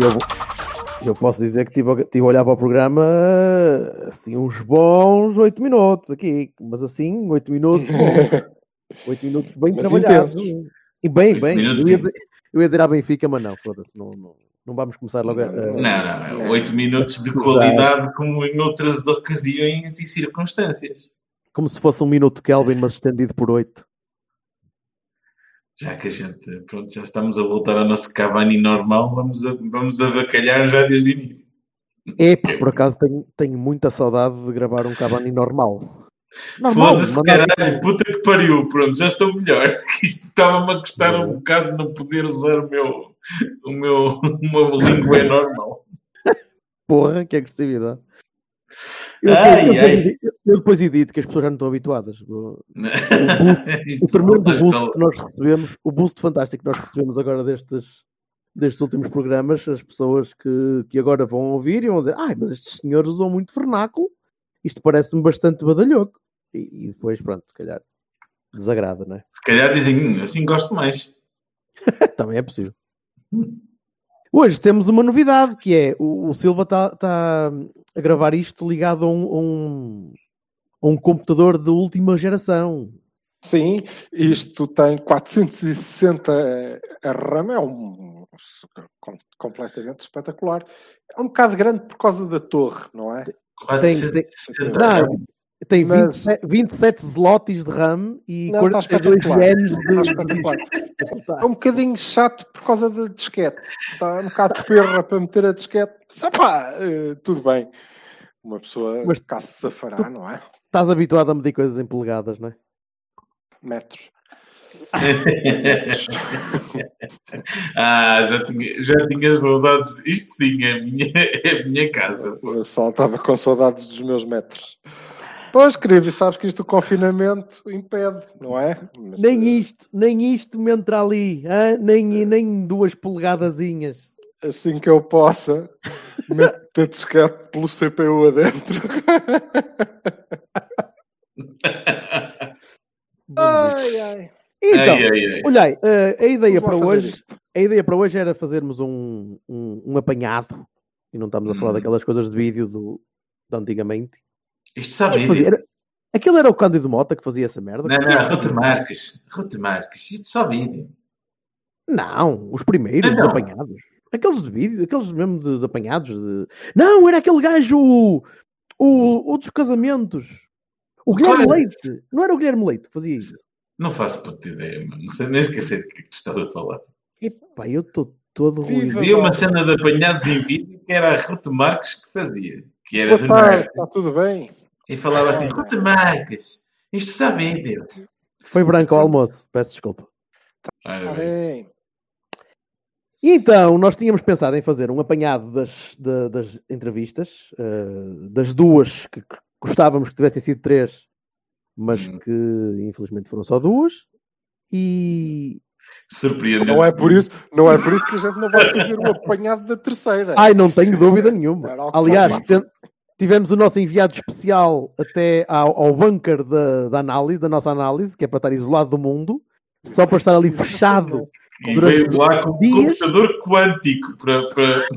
Eu, eu posso dizer que estive a, tive a olhar para o programa assim uns bons 8 minutos aqui, mas assim, 8 minutos, bom, 8 minutos bem Mas trabalhados. intensos. E bem, Oito bem. Eu minutos, ia, eu ia dizer à Benfica, mas não, foda-se, não, não, não vamos começar logo a. Não, não, 8 minutos de qualidade como em outras ocasiões e circunstâncias. como se fosse um minuto de Kelvin, mas estendido por 8. Já que a gente, pronto, já estamos a voltar ao nosso Cavani normal, vamos, a, vamos avacalhar já desde o início. É, por acaso tenho, tenho muita saudade de gravar um Cavani normal. Foda-se, mandar- caralho, puta que pariu, pronto, já estou melhor. Isto estava-me a custar um bocado não poder usar o meu, o meu, o meu língua normal. Porra, que agressividade. Eu, Ai, eu- eu- ai. eu depois edito que as pessoas já não estão habituadas. O, Isto o tremendo boost que nós recebemos, o boost fantástico que nós recebemos agora destes, destes últimos programas, as pessoas que, que agora vão ouvir e vão dizer: Ai, mas estes senhores usam muito vernáculo, isto parece-me bastante badalhoco. E, e depois, pronto, se calhar desagrada, não é? Se calhar dizem, "Hum, assim gosto mais. Também é possível. Hoje temos uma novidade que é o, o Silva está tá a gravar isto ligado a um, a um, a um computador de última geração. Sim, isto tem 460 RAM, é um com- completamente espetacular. É um bocado grande por causa da torre, não é? Tem, tem, 460 não, tem Mas- 27, 27 slots de RAM e Não, está 42 espetacular. genes Está de. espetacular. É um bocadinho chato por causa da disquete. Está um bocado de perra para meter a disquete. Só pá, eh, tudo bem. Uma pessoa Mas cá se safará, tu- não é? Estás habituado a medir coisas em polegadas, não é? Metros. ah, já tinha, já tinha saudades. Isto sim é a minha, é a minha casa. pô. Eu só estava com saudades dos meus metros. Pois, querido, e sabes que isto o confinamento impede, não é? Mas, Nem eh, isto, nem isto me entra ali, nem, nem duas polegadazinhas. assim que eu possa, meto a disquete pelo CPU adentro. ai, ai. Então, Ai, ai, ai. olha aí, eh, a ideia Vamos para hoje isto. a ideia para hoje era fazermos um, um, um apanhado e não estamos a falar Hum. daquelas coisas de vídeo do, de antigamente. Isto sabe. Fazia- era- aquilo era o Cândido Mota que fazia essa merda? Não, não, Ruta Marques. Ruta Marques. Isto só vídeo. Não, os primeiros, os Então. apanhados. Aqueles de vídeo, aqueles mesmo de, de apanhados. de- Não, era aquele gajo, o, o, o dos casamentos. O Guilherme Qual é? Leite. Não era o Guilherme Leite que fazia isso. Não faço puta ideia, mano. Não sei nem esquecer do que é que tu estás a falar. Epá, eu estou todo ruído. Havia uma cena de apanhados em vídeo que era a Ruta Marques que fazia. Que era Boa de tarde, Marques. está tudo bem? E falava assim, Ruta Marques. Isto só vídeo. Foi branco ao almoço, peço desculpa. Ora Está bem. E então, nós tínhamos pensado em fazer um apanhado das, da- das entrevistas, eh, das duas que, que gostávamos que tivessem sido três, mas Hum. que infelizmente foram só duas. E. Surpreendente. Não é, por isso, não é por isso que a gente não vai fazer o apanhado da terceira. Ai, não tenho dúvida nenhuma. Aliás, te- tivemos o nosso enviado especial até ao, ao bunker da, da análise, da nossa análise, que é para estar isolado do mundo, só para estar ali fechado. E durante veio lá com um computador quântico para, para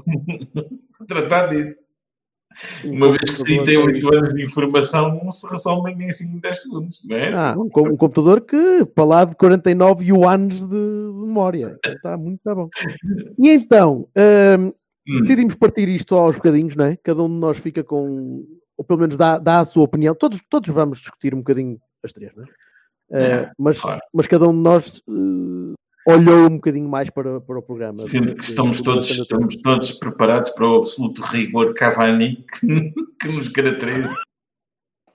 tratar disso. Uma vez que 38 anos de informação não se resolvem em 5, 10 segundos, não é? Ah, um, um computador que, para lá de 49 yuans de, memória. Está muito tá bom. E então, hum, Hum. decidimos partir isto aos bocadinhos, não é? Cada um de nós fica com, ou pelo menos dá, dá a sua opinião. Todos, todos vamos discutir um bocadinho as três, não é? Eh, É, mas, claro. mas cada um de nós eh, olhou um bocadinho mais para, para o programa. Sendo que estamos de- todos, estamos todos preparados para o absoluto rigor Cavani que, que nos caracteriza.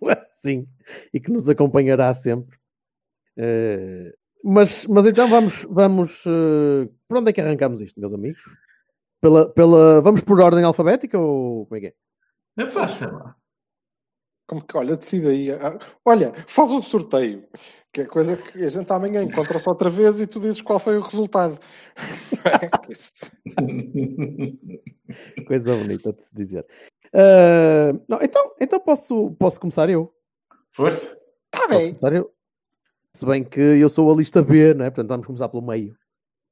Sim, e que nos acompanhará sempre. Eh, mas, mas então vamos, vamos eh, por onde é que arrancamos isto, meus amigos? Pela, pela, vamos por ordem alfabética ou como é que é? É sei lá. Como que, olha, decide aí. Ah, Olha, faz um sorteio. Que é coisa que a gente amanhã encontra-se outra vez e tu dizes qual foi o resultado. Isso. Coisa bonita de se dizer. Eh, não, então, então posso, posso começar eu. Força. Está Posso bem. começar eu. Se bem que eu sou a lista B, não é? Portanto, vamos começar pelo meio.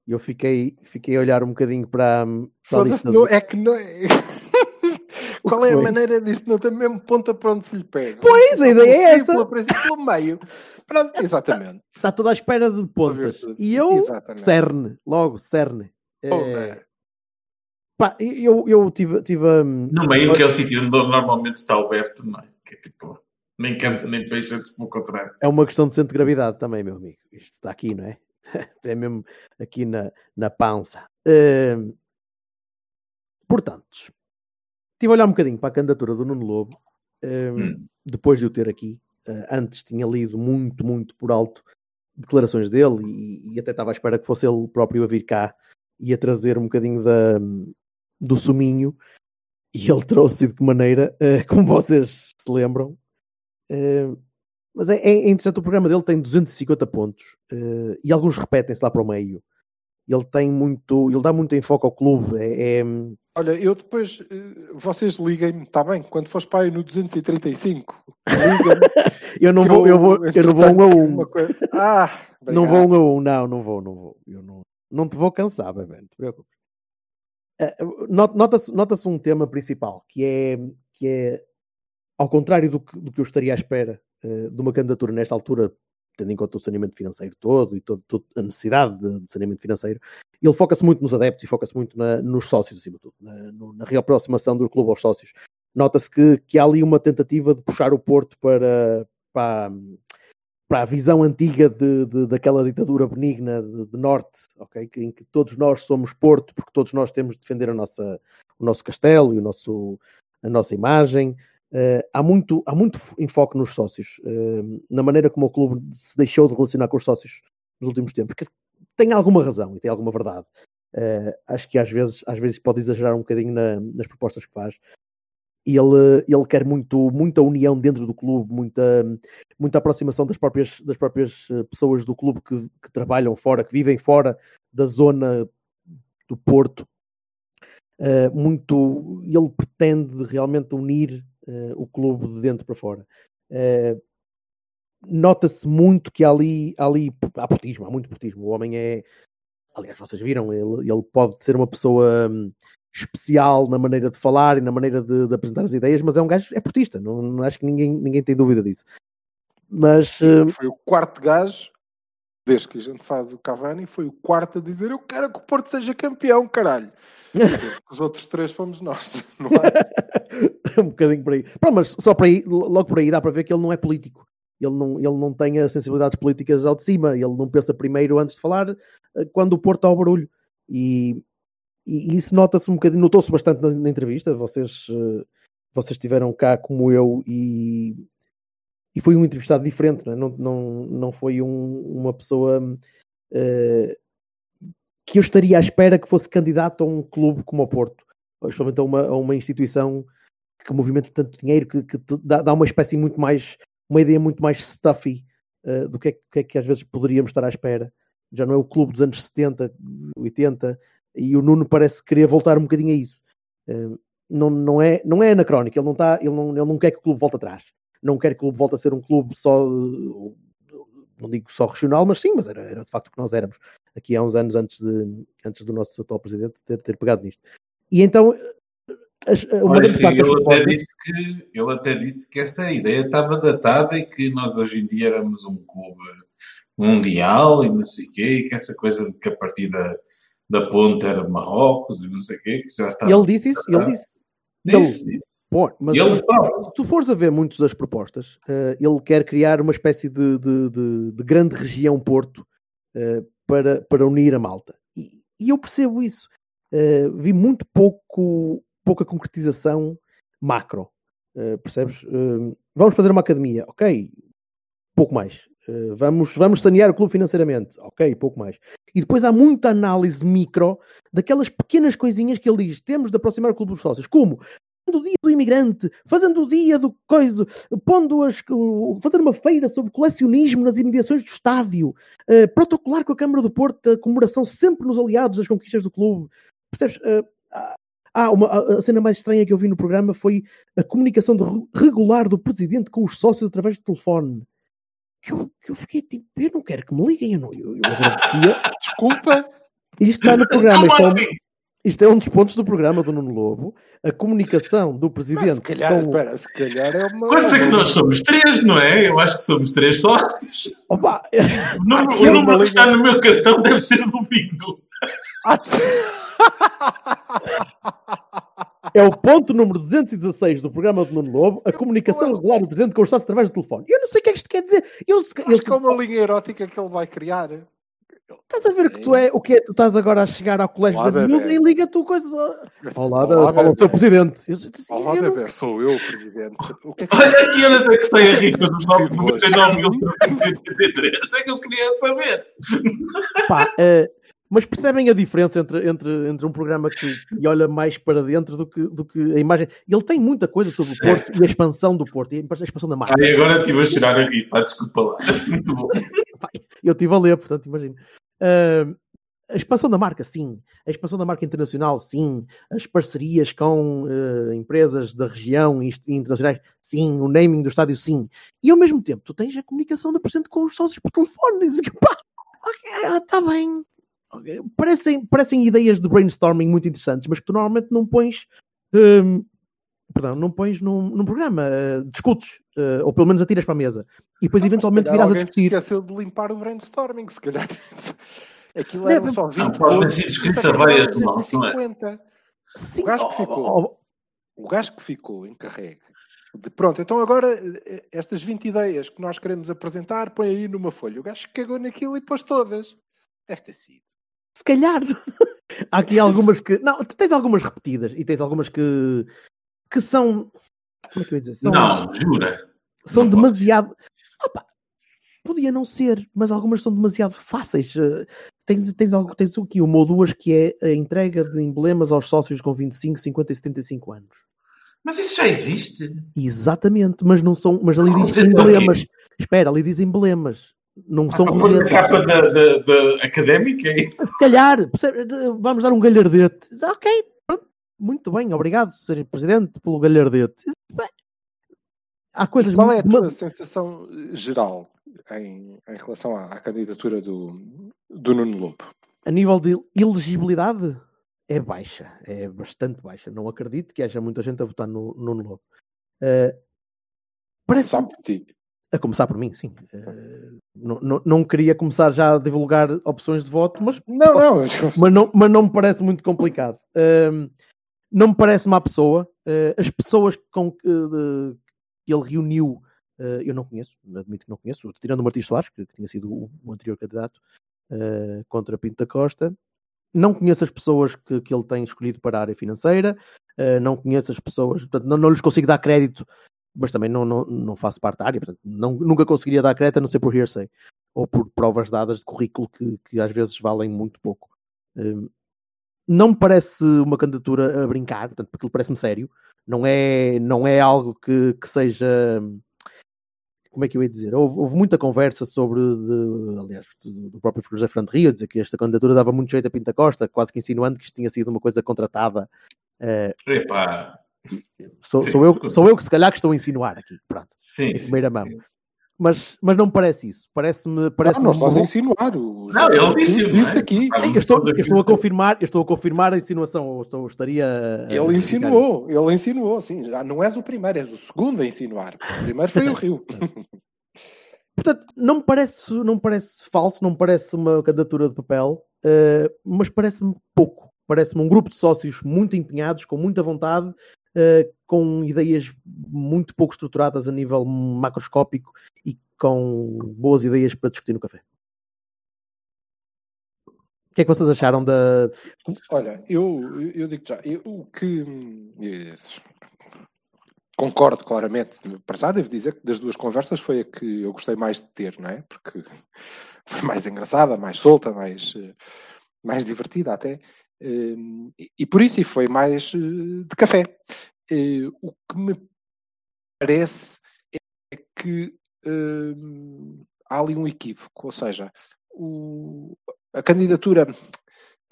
E eu fiquei, fiquei a olhar um bocadinho para, para a lista não, é que não é. Qual é a maneira disto? Não tem mesmo ponta para onde se lhe pega. Pois, a ideia é essa. Princípio, pelo meio. Pronto, exatamente. Está toda à espera de pontas. E eu, Exatamente. cerne, logo, cerne. Eh, Porra. pá, eu, eu tive, tive hum, No meio, que é o sítio onde normalmente está Alberto, não é? Que é tipo, nem canta nem peixe, antes pelo contrário. é uma questão de centro de gravidade também, meu amigo. Isto está aqui, não é? É mesmo aqui na, na pança. Hum, portanto, estive a olhar um bocadinho para a candidatura do Nuno Lobo, hum, Hum. depois de o ter aqui. Uh, antes tinha lido muito, muito por alto declarações dele e, e até estava à espera que fosse ele próprio a vir cá e a trazer um bocadinho da, do suminho. E ele trouxe de que maneira, uh, como vocês se lembram. Uh, mas é, é interessante, o programa dele tem 250 pontos uh, e alguns repetem-se lá para o meio. Ele tem muito, ele dá muito enfoque ao clube. É, é- Olha, eu depois, eh, vocês liguem-me, está bem? Quando fores para aí no 235, liga-me. eu não vou, eu vou, eu não vou um a um. coisa- Ah, Não vou um a um, não, não vou, não vou. Eu não, não te vou cansar, bebê, não te preocupes. Not- Nota-se nota-se um tema principal, que é, que é ao contrário do que, do que eu estaria à espera de uma candidatura nesta altura, tendo em conta o saneamento financeiro todo e todo, a necessidade de, de saneamento financeiro, ele foca-se muito nos adeptos e foca-se muito na- nos sócios, acima de tudo, na, na reaproximação do clube aos sócios. Nota-se que, que há ali uma tentativa de puxar o Porto para, para, para a visão antiga de, de- daquela ditadura benigna de, de norte, ok? Que- em que todos nós somos Porto, porque todos nós temos de defender a nossa, o nosso castelo e o nosso, a nossa imagem. Eh, há, muito, há muito fo- enfoque nos sócios, eh, na maneira como o clube se deixou de relacionar com os sócios nos últimos tempos, que tem alguma razão e tem alguma verdade. Eh, acho que às vezes, às vezes pode exagerar um bocadinho na- nas propostas que faz. Ele, ele quer muito, muita união dentro do clube, muita, muita aproximação das próprias, das próprias pessoas do clube que, que trabalham fora, que vivem fora da zona do Porto. Muito, ele pretende realmente unir eh, o clube de dentro para fora. Eh, Nota-se muito que ali, há ali há portismo, há muito portismo. O homem é, aliás, vocês viram, ele, ele pode ser uma pessoa hum, especial na maneira de falar e na maneira de, de apresentar as ideias, mas é um gajo, é portista, não, não acho que ninguém, ninguém tem dúvida disso. Mas hum, Foi o quarto gajo, desde que a gente faz o Cavani, foi o quarto a dizer eu quero que o Porto seja campeão, caralho. Os outros três fomos nós, não é? um bocadinho por aí. Pronto, mas só por aí, logo por aí dá para ver que ele não é político. Ele não, ele não tem as sensibilidades políticas ao de cima. Ele não pensa primeiro antes de falar eh, quando o Porto está ao barulho. E, e isso nota-se um bocadinho, notou-se bastante na, na entrevista. Vocês, eh, vocês estiveram cá como eu e, e foi um entrevistado diferente, não, é? não, não, foi um- uma pessoa eh, que eu estaria à espera que fosse candidato a um clube como o Porto, especialmente a uma, a uma instituição que movimenta tanto dinheiro que, que dá, dá uma espécie muito mais, uma ideia muito mais stuffy eh, do que é, que- é que às vezes poderíamos estar à espera. Já não é o clube dos anos 70, 80, e o Nuno parece querer voltar um bocadinho a isso. Eh, não, não, é, não é anacrónico, ele não, está, ele, não, ele não quer que o clube volte atrás. Não quer que o clube volte a ser um clube só, não digo só regional, mas sim, mas era, era de facto o que nós éramos aqui há uns anos antes, de, antes do nosso atual presidente ter, ter pegado nisto. E então, as, Olha, ele, até disse que, ele até disse que essa ideia estava datada e que nós hoje em dia éramos um clube mundial e não sei o quê, e que essa coisa de que a partir da, ponta era Marrocos e não sei o quê, que já estava. ele disse isso, ele disse. Disse, disse. Pô, mas ele se tu fores a ver muitas das propostas, eh, ele quer criar uma espécie de, de- de- de grande região Porto eh, para, para unir a malta. E, e eu percebo isso. Eh, vi muito pouco, pouca concretização macro. Percebes? Vamos fazer uma academia, ok, pouco mais. Uh, vamos, vamos sanear o clube financeiramente. Ok, pouco mais. E depois há muita análise micro daquelas pequenas coisinhas que ele diz: temos de aproximar o clube dos sócios. Como? Fazendo o dia do imigrante, fazendo o dia do coisa, pondo as, fazer uma feira sobre colecionismo nas imediações do estádio, uh, protocolar com a Câmara do Porto a comemoração sempre nos aliados das conquistas do clube. Percebes? Uh, ah, uma, a cena mais estranha que eu vi no programa foi a comunicação regular do presidente com os sócios através do telefone. Que eu, que eu fiquei tipo, eu não quero que me liguem, eu não. Eu, eu Desculpa. Isto está no programa. Isto é, um, isto é, um, dos pontos do programa do Nuno Lobo. A comunicação do presidente. Mas se calhar, com... espera, se calhar é uma. Quantos é que nós somos? Três, não é? Eu acho que somos três sócios. Opa. O número, o número que está no meu cartão deve ser do bingo. É o ponto número 216 do programa do Nuno Lobo, a comunicação regular do Presidente com os sócios através do telefone. Eu não sei o que é que isto quer dizer. Eu, Acho eu, que é uma linha erótica que ele vai criar. Estás a ver que tu é o que é? Tu estás agora a chegar ao colégio Olá, da miúda e liga tu coisas. Olá, Olá fala o seu presidente. Eu, Olá, eu bebê, não... sou eu, presidente. O que é que... Olha aqui, eu não sei que sai a rifa dos 99.383. É que eu queria saber. Pá, uh, mas percebem a diferença entre, entre, entre um programa que, que olha mais para dentro do que, do que a imagem. Ele tem muita coisa sobre o Porto e a expansão do Porto e a expansão da marca. Ah, agora estive a tirar a rir, pá, desculpa lá. Eu estive a ler, portanto, imagino. Uh, a expansão da marca, sim. A expansão da marca internacional, sim. As parcerias com uh, empresas da região e internacionais, sim. O naming do estádio, sim. E ao mesmo tempo, tu tens a comunicação da presente com os sócios por telefone. E, pá, ok, está bem parecem, parecem ideias de brainstorming muito interessantes, mas que tu normalmente não pões. Um, perdão, não pões num, num programa, uh, discutes, uh, ou pelo menos atiras para a mesa, e depois não, eventualmente virás a discutir. esqueceu de limpar o brainstorming, se calhar. Aquilo eram só 20 não, pode ter sido escrito a várias mãos, não é? Sim, o gajo que ficou, oh, oh, o gajo que ficou encarregue de pronto, então agora eh, estas 20 ideias que nós queremos apresentar, põe aí numa folha. O gajo cagou naquilo e pôs todas. Deve ter sido. Se calhar. Há aqui algumas que. Não, tens algumas repetidas e tens algumas que. que são. Como é que eu ia dizer? São, não, jura. São não demasiado. Opa, podia não ser, mas algumas são demasiado fáceis. Eh, tens, tens, algo, tens aqui uma ou duas que é a entrega de emblemas aos sócios com 25, 50 e 75 anos. Mas isso já existe. Exatamente, mas não são. Mas ali diz emblemas. Espera, ali diz emblemas não são rosetas. A capa da, da, da, académica é isso? Se calhar, vamos dar um galhardete. Ok, muito bem, obrigado, Sr. Presidente, pelo galhardete. Há coisas Qual é a tua sensação geral em, em relação à, à, candidatura do, do Nuno Lobo? A nível de elegibilidade, é baixa, é bastante baixa. Não acredito que haja muita gente a votar no, no Nuno Lobo. Uh, parece, a começar por mim, sim. Uh, não, não, não, queria começar já a divulgar opções de voto, mas não, não. Mas, não, mas não me parece muito complicado. Uh, não me parece má pessoa. Uh, as pessoas com que, que ele reuniu, eh, eu não conheço, admito que não conheço, tirando o Martins Soares, que, que tinha sido o, o anterior candidato contra Pinto da Costa. Não conheço as pessoas que, que ele tem escolhido para a área financeira, não conheço as pessoas, portanto, não, não lhes consigo dar crédito mas também não, não, não faço parte da área, portanto, não, nunca conseguiria dar crédito a não ser por hearsay ou por provas dadas de currículo que, que às vezes valem muito pouco. Um, não me parece uma candidatura a brincar, portanto, porque ele parece-me sério. Não é, não é algo que, que seja. Como é que eu ia dizer? Houve, houve muita conversa sobre, de, aliás, do próprio José Fernando Rio, dizer que esta candidatura dava muito jeito a Pinta Costa, quase que insinuando que isto tinha sido uma coisa contratada. Uh, Epá, Sou, sou, eu, sou eu que se calhar que estou a insinuar aqui, pronto, sim, em primeira mão. Mas, mas não me parece isso. Parece-me. Parece não, não estás a insinuar. Não, ele disse isso aqui. Eu estou, eu estou a confirmar, eu estou a confirmar a insinuação. estou, estaria. Ele insinuou, ele insinuou, sim. Já não és o primeiro, és o segundo a insinuar. O primeiro foi o Rio. Portanto, não me parece, não me parece falso, não me parece uma candidatura de papel, uh, mas parece-me pouco. Parece-me um grupo de sócios muito empenhados, com muita vontade com ideias muito pouco estruturadas a nível macroscópico e com boas ideias para discutir no café. O que é que vocês acharam da. Olha, eu, eu digo já, eu, o que. concordo claramente. Para já, devo dizer que das duas conversas foi a que eu gostei mais de ter, não é? Porque foi mais engraçada, mais solta, mais, eh, mais divertida até. Eh, E, por isso e foi mais eh, de café. Eh, O que me parece é que hum, há ali um equívoco, ou seja, o- a candidatura,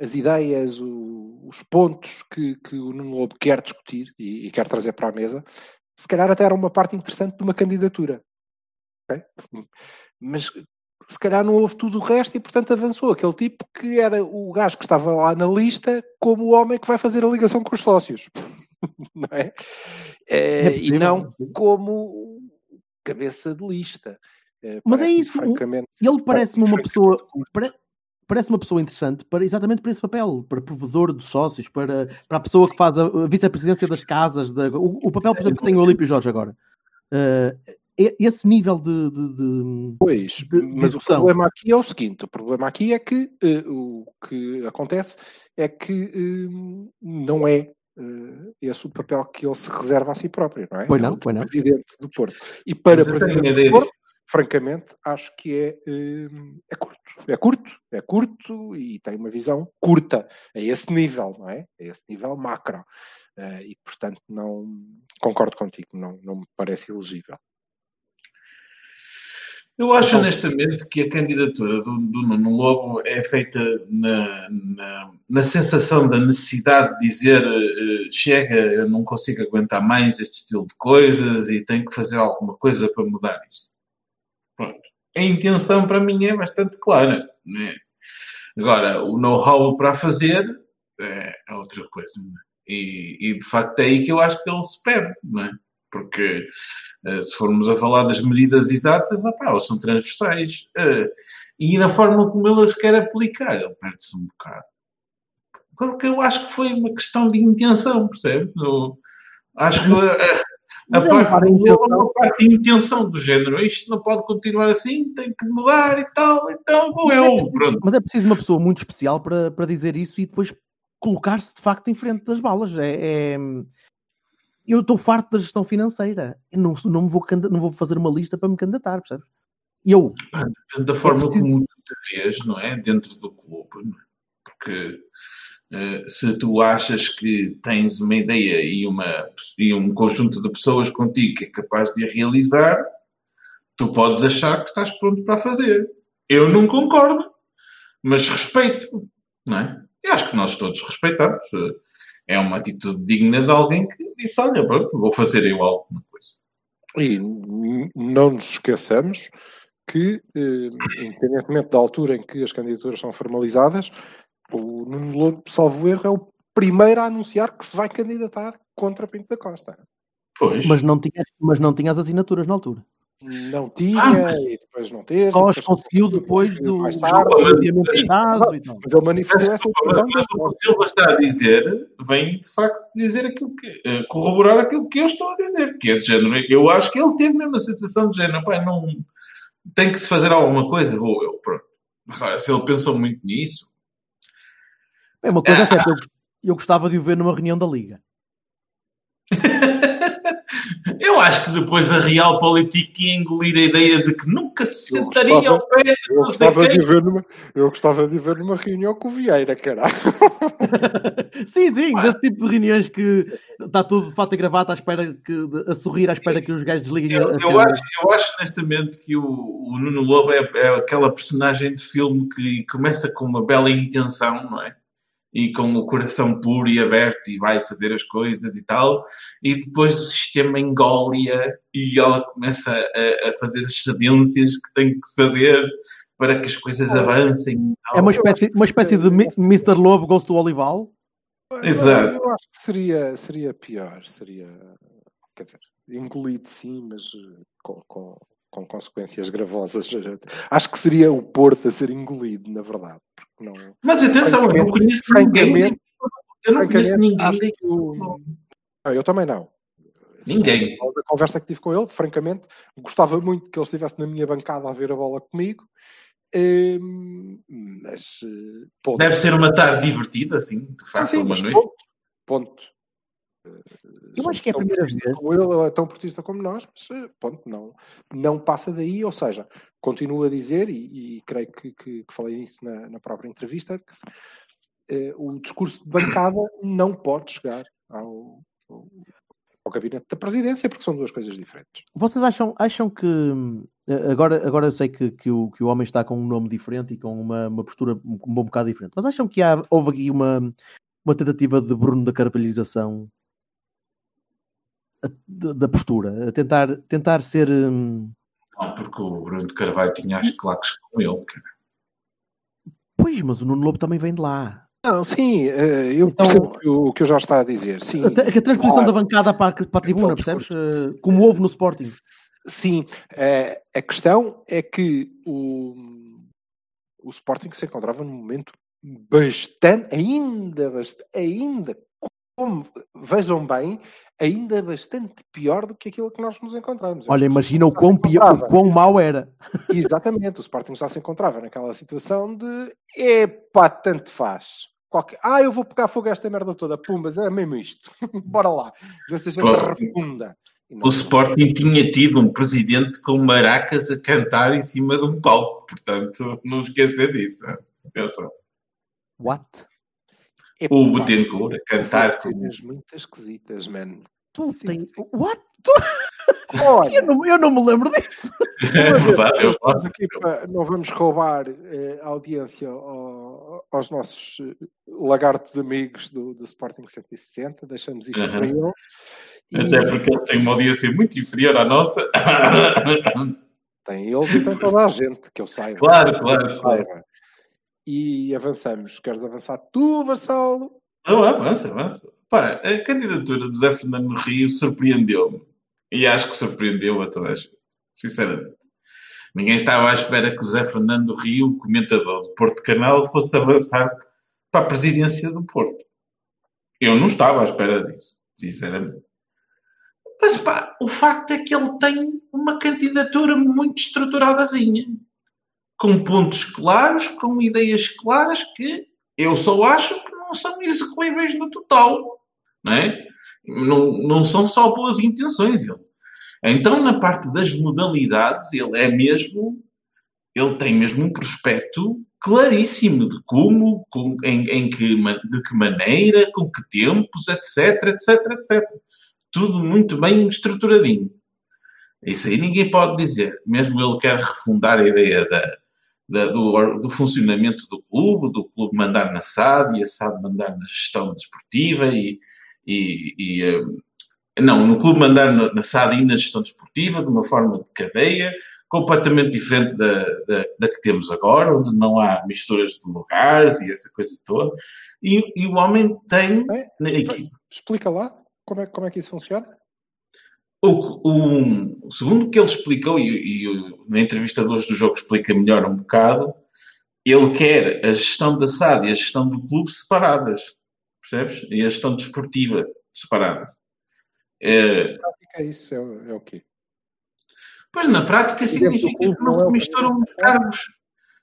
as ideias, o- os pontos que, que o Nuno Lobo quer discutir e, e quer trazer para a mesa, se calhar até era uma parte interessante de uma candidatura. ok? Mas se calhar não houve tudo o resto e, portanto, avançou aquele tipo que era o gajo que estava lá na lista como o homem que vai fazer a ligação com os sócios. não é? Eh, É e não sim. como cabeça de lista. Eh, Mas é isso, Francamente, Ele parece-me uma pessoa. Parece uma pessoa interessante para exatamente para esse papel, para provedor de sócios, para, para a pessoa que faz a, a vice-presidência das casas, da- o, o papel, por exemplo, que tem o Olímpio Jorge agora. Eh, esse nível de, de- de- Pois, de mas o problema aqui é o seguinte: o problema aqui é que eh, o que acontece é que eh, não é eh, esse o papel que ele se reserva a si próprio, não é? Pois É não, o de pois não. presidente do Porto. E para presidente do Porto, francamente, acho que é, é curto. É curto, é curto e tem uma visão curta a esse nível, não é? A esse nível macro. E, portanto, não concordo contigo, não, não me parece elegível. Eu acho Então- honestamente que a candidatura do, do Nuno Lobo é feita na, na, na sensação da necessidade de dizer eh, chega, eu não consigo aguentar mais este estilo de coisas e tenho que fazer alguma coisa para mudar isto. Pronto. A intenção para mim é bastante clara. Né? Agora, o know-how para fazer é, é outra coisa. não é? E, e de facto é aí que eu acho que ele se perde, não é? Porque eh, se formos a falar das medidas exatas, opá, elas são transversais. Eh, e na forma como ele as quer aplicar, ele perde-se um bocado. Claro que eu acho que foi uma questão de intenção, percebe? Eu acho que a, a- a Mas é parte é uma parte de intenção do género. Isto não pode continuar assim, tem que mudar e tal, então vou Mas é eu. preciso- Pronto. Mas é preciso uma pessoa muito especial para, para dizer isso e depois colocar-se de facto em frente das balas. É, é- Eu estou farto da gestão financeira. Eu não, não, me vou, não vou fazer uma lista para me candidatar, percebes? E eu, da forma preciso- como tu te vês, não é? Dentro do clube, não é? Porque eh, se tu achas que tens uma ideia e, uma, e um conjunto de pessoas contigo que é capaz de a realizar, tu podes achar que estás pronto para fazer. Eu não concordo, mas respeito, não é? Eu acho que nós todos respeitamos. É uma atitude digna de alguém que disse: Olha, pronto, vou fazer eu alguma coisa. E não nos esqueçamos que, eh, independentemente da altura em que as candidaturas são formalizadas, o Nuno Lobo, salvo erro, é o primeiro a anunciar que se vai candidatar contra Pinto da Costa. Pois. mas não tinha, mas não tinha as assinaturas na altura. Não tinha Ah, mas- e depois não teve. Só as depois conseguiu depois do mais tarde. adiamento de prazo e tal. Mas ele manifestou essa mas o que Silva está a dizer vem de facto dizer aquilo que eh, corroborar aquilo que eu estou a dizer, que é de género. Eu acho que ele teve mesmo a sensação de género, pai, não tem que se fazer alguma coisa, vou eu, pronto. Agora, se ele pensou muito nisso, É uma coisa é certa, eu, eu gostava de o ver numa reunião da Liga. eu acho que depois a Real Política ia engolir a ideia de que nunca se Eu sentaria gostava- ao pé de Eu gostava, de ver numa, eu gostava de ver numa reunião com o Vieira, caralho. sim, sim, desse tipo de reuniões que está tudo de fato e gravata à espera que, a sorrir à espera que os gajos desliguem Eu, a eu câmera. acho, eu acho honestamente que o, o Nuno Lobo é, é aquela personagem de filme que começa com uma bela intenção, não é? E com o coração puro e aberto e vai fazer as coisas e tal, e depois o sistema engole-a e ela começa a, a fazer as cedências que tem que fazer para que as coisas avancem. e tal. É uma espécie, uma espécie de Mr. Lobo Goes to Olival. Exato. Eu acho que seria, seria pior. Seria, quer dizer, engolido sim, mas eh, com, com, com consequências gravosas. Acho que seria o Porto a ser engolido, na verdade. Não, Mas atenção, eu não conheço ninguém. francamente, Eu não conheço ninguém. que o- Não, eu também não. Ninguém. Da conversa que tive com ele, francamente, gostava muito que ele estivesse na minha bancada a ver a bola comigo. Hum, mas eh, ponto. Deve ser uma tarde divertida, assim, de Ah, facto, sim, uma noite. ponto. Ponto. Eu acho que é a primeira vez. Como ele, ele é tão portista como nós, mas eh, ponto, não, não passa daí, ou seja, continuo a dizer, e, e creio que, que- que falei nisso na, na própria entrevista, que se- eh, o discurso de bancada não pode chegar ao, ao, ao gabinete da presidência, porque são duas coisas diferentes. Vocês acham, acham que eh, agora, agora eu sei que, que, o, que o homem está com um nome diferente e com uma, uma postura um, um bom bocado diferente, mas acham que há, houve aqui uma, uma tentativa de Bruno da carvalhalização a- da postura, a tentar, tentar ser hum, Não, porque o Bruno de Carvalho tinha as claques com ele, cara. pois, mas o Nuno Lobo também vem de lá. Não, sim, eh, eu Então- percebo o que o que o Jorge está a dizer. Sim, A, a transposição claro. da bancada para a, para a tribuna, Então, percebes? Eh, Como houve no Sporting. Sim, eh, a questão é que o, o Sporting se encontrava num momento bastante, ainda, bastante, ainda, como, vejam bem, ainda bastante pior do que aquilo que nós nos encontramos. Olha, imagina o quão, pior, o quão mau era. Exatamente, o Sporting já se encontrava naquela situação de epá, tanto faz. Qualquer... Ah, eu vou pegar fogo a esta merda toda, pumbas, é mesmo isto. Bora lá, ver se a gente refunda. O Sporting tinha tido um presidente com maracas a cantar em cima de um palco, portanto, não esquecer disso. Atenção. What? Epá, O Betancourt a cantar. Cenas muito esquisitas, man. Tu Sim, tens... sim. What? Olha, Eu não, eu não me lembro disso. É verdade, eu Nós posso. aqui não vamos roubar eh, a audiência ao- aos nossos eh, lagartos amigos do, do Sporting 160, deixamos isto Aham. para eles. E Até porque eles têm uma audiência muito inferior à nossa. tem eles e tem toda a gente, que eu saiba. Claro, claro, eu saiba. E avançamos. Queres avançar tu, Vassalo? Não, avança, avança. Pá, a candidatura de José Fernando Rio surpreendeu-me. E acho que surpreendeu a toda a gente. Sinceramente. Ninguém estava à espera que José Fernando do Rio, comentador do Porto Canal, fosse avançar para a presidência do Porto. Eu não estava à espera disso, sinceramente. Mas pá, o facto é que ele tem uma candidatura muito estruturadazinha. Com pontos claros, com ideias claras que eu só acho que não são execuíveis no total. Não, é? não, não são só boas intenções. Ele. Então, na parte das modalidades, ele é mesmo. Ele tem mesmo um prospecto claríssimo de como, com, em, em que, de que maneira, com que tempos, etc, etc, etc. Tudo muito bem estruturadinho. Isso aí ninguém pode dizer. Mesmo ele quer refundar a ideia da, da- do, do funcionamento do clube, do clube mandar na SAD e a SAD mandar na gestão desportiva e, e, e, eh, não, no clube mandar na, na SAD e na gestão desportiva de uma forma de cadeia completamente diferente da, da, da que temos agora, onde não há misturas de lugares e essa coisa toda. E, e o homem tem É? na equipe Explica lá como é, como é que isso funciona. O, o- segundo o que ele explicou, e, e na entrevista de hoje do jogo explica melhor um bocado, ele quer a gestão da SAD e a gestão do clube separadas. Percebes? E a gestão desportiva separada. É, Na prática, é isso é, o- é o quê? pois na prática significa clube que não é se misturam os SAD? cargos.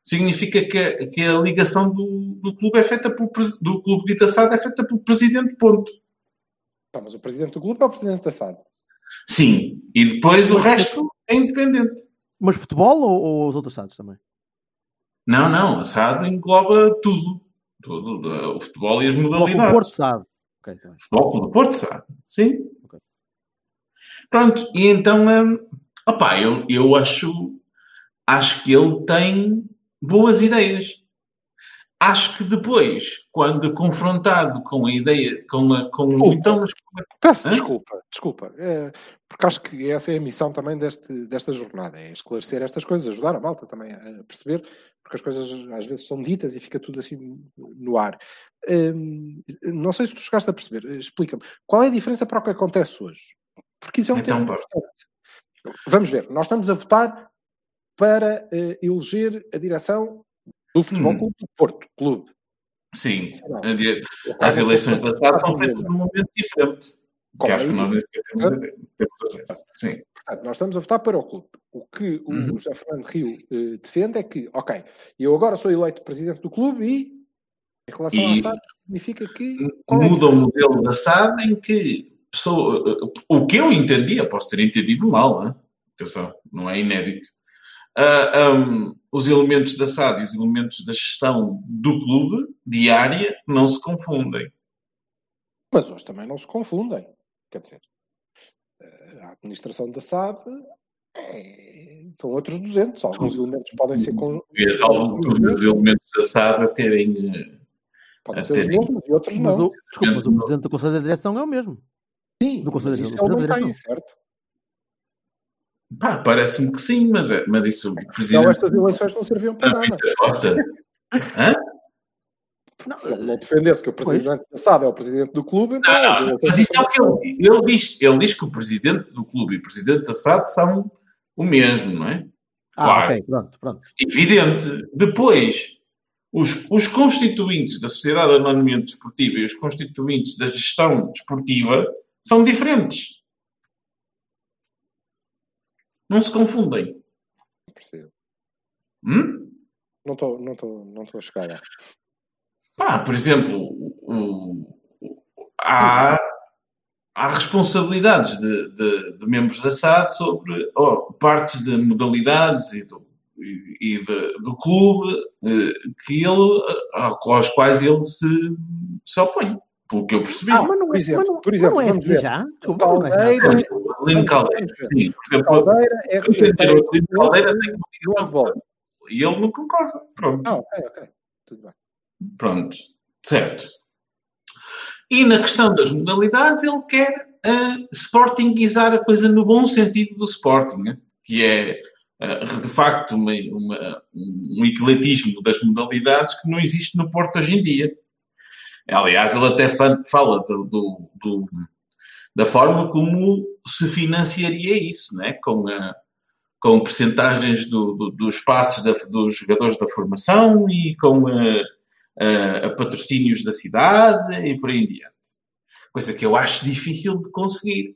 Significa que, a- que a ligação do, do clube é feita pelo do clube da SAD é feita pelo presidente, ponto. Tá, mas o presidente do clube é o presidente da SAD. Sim. E depois o resto é independente. Mas futebol ou, ou os outros SADs também? Não, não, a SAD engloba tudo. Tudo, o futebol e as com modalidades. o Porto SAD. Ok, tá bem. Futebol Clube do Porto, SAD. Sim. Ok. Pronto, e então, hum, opá, eu, eu acho, acho que ele tem boas ideias. Acho que depois, quando confrontado com a ideia, com a, com Desculpa. então, mas Peço Hã? desculpa, desculpa. É, porque acho que essa é a missão também deste, desta jornada, é esclarecer estas coisas, ajudar a malta também a perceber, porque as coisas às vezes são ditas e fica tudo assim no ar. Hum, não sei se tu chegaste a perceber, explica-me, qual é a diferença para o que acontece hoje? Porque isso é um Então, tema importante. Vamos ver, nós estamos a votar para eh, eleger a direção do Futebol Hum. Clube do Porto, clube. sim, as eleições da SAD são feitas num momento diferente. Que Como acho é que nós temos, acesso. Sim. Portanto, nós estamos a votar para o clube. O que o Uhum. José Fernando Rio eh, defende é que, ok, eu agora sou eleito presidente do clube e, em relação E- à SAD, significa que. é muda o modelo da SAD em que pessoa, o que eu entendia, posso ter entendido mal, né? não é inédito. Ah, um, os elementos da SAD e os elementos da gestão do clube diária não se confundem. Mas hoje também não se confundem. Quer dizer, eh, a administração da SAD é- são outros 200. Alguns elementos podem ser. con- E as os elementos da SAD a terem. eh, Podem a ser os terem- mesmos e outros Mas não. desculpa, mas o presidente do Conselho de Direção é o mesmo. Sim, do Conselho mas da mantém, Direção. certo? Pá, parece-me que sim, mas, é- mas isso Então presidente estas eleições não serviam para da nada. Costa. Hã? Se ele não defendesse que o presidente da SAD é o presidente do clube, então. Não, não, mas isso é o não que ele, ele diz. Ele diz que o presidente do clube e o presidente da SAD são o mesmo, não é? Ah, Claro. ok, pronto, pronto. Evidente. Depois, os, os constituintes da Sociedade Anónima Desportiva e os constituintes da gestão desportiva são diferentes. Não se confundem. percebo. Hum? Não estou não estou- não estou a chegar. Pá, por exemplo, o- o- há, há responsabilidades de, de- de membros da SAD sobre oh, partes de modalidades e do, e, e de- do clube eh, que ele, eh, aos quais ele se, se opõe, pelo que eu percebi. Ah, mas não por é, exemplo, mas não, por exemplo, não é vamos ver. já? Desculpa, não já. Caldeira, O Adelino Caldeira, sim. Por exemplo, Caldeira é eu o Adelino Caldeira tem uma handball. e ele não concorda. Pronto. Ah, ok, ok. Tudo bem. Pronto, certo. E na questão das modalidades, ele quer uh, sportingizar a coisa no bom sentido do sporting, né? que é, uh, de facto, uma, uma, um ecletismo das modalidades que não existe no Porto hoje em dia. Aliás, ele até fa- fala do, do- do- da forma como se financiaria isso, né? com, a, com percentagens do, do- dos passos da- dos jogadores da formação e com a, a- a patrocínios da cidade e por aí em diante. Coisa que eu acho difícil de conseguir.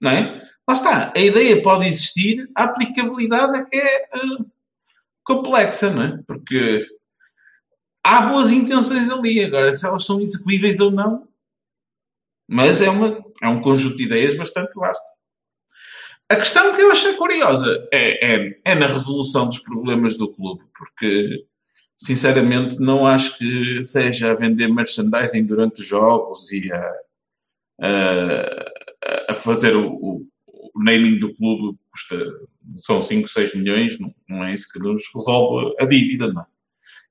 Não é? Lá está. A ideia pode existir, a aplicabilidade é que é eh, complexa, não é? Porque há boas intenções ali. Agora, se elas são execuíveis ou não. Mas é, uma, é um conjunto de ideias bastante vasto. A questão que eu achei curiosa é, é, é na resolução dos problemas do clube, porque sinceramente não acho que seja a vender merchandising durante os jogos e a, a, a fazer o, o, o naming do clube custa são 5, 6 milhões, não, não é isso que nos resolve a dívida, não é?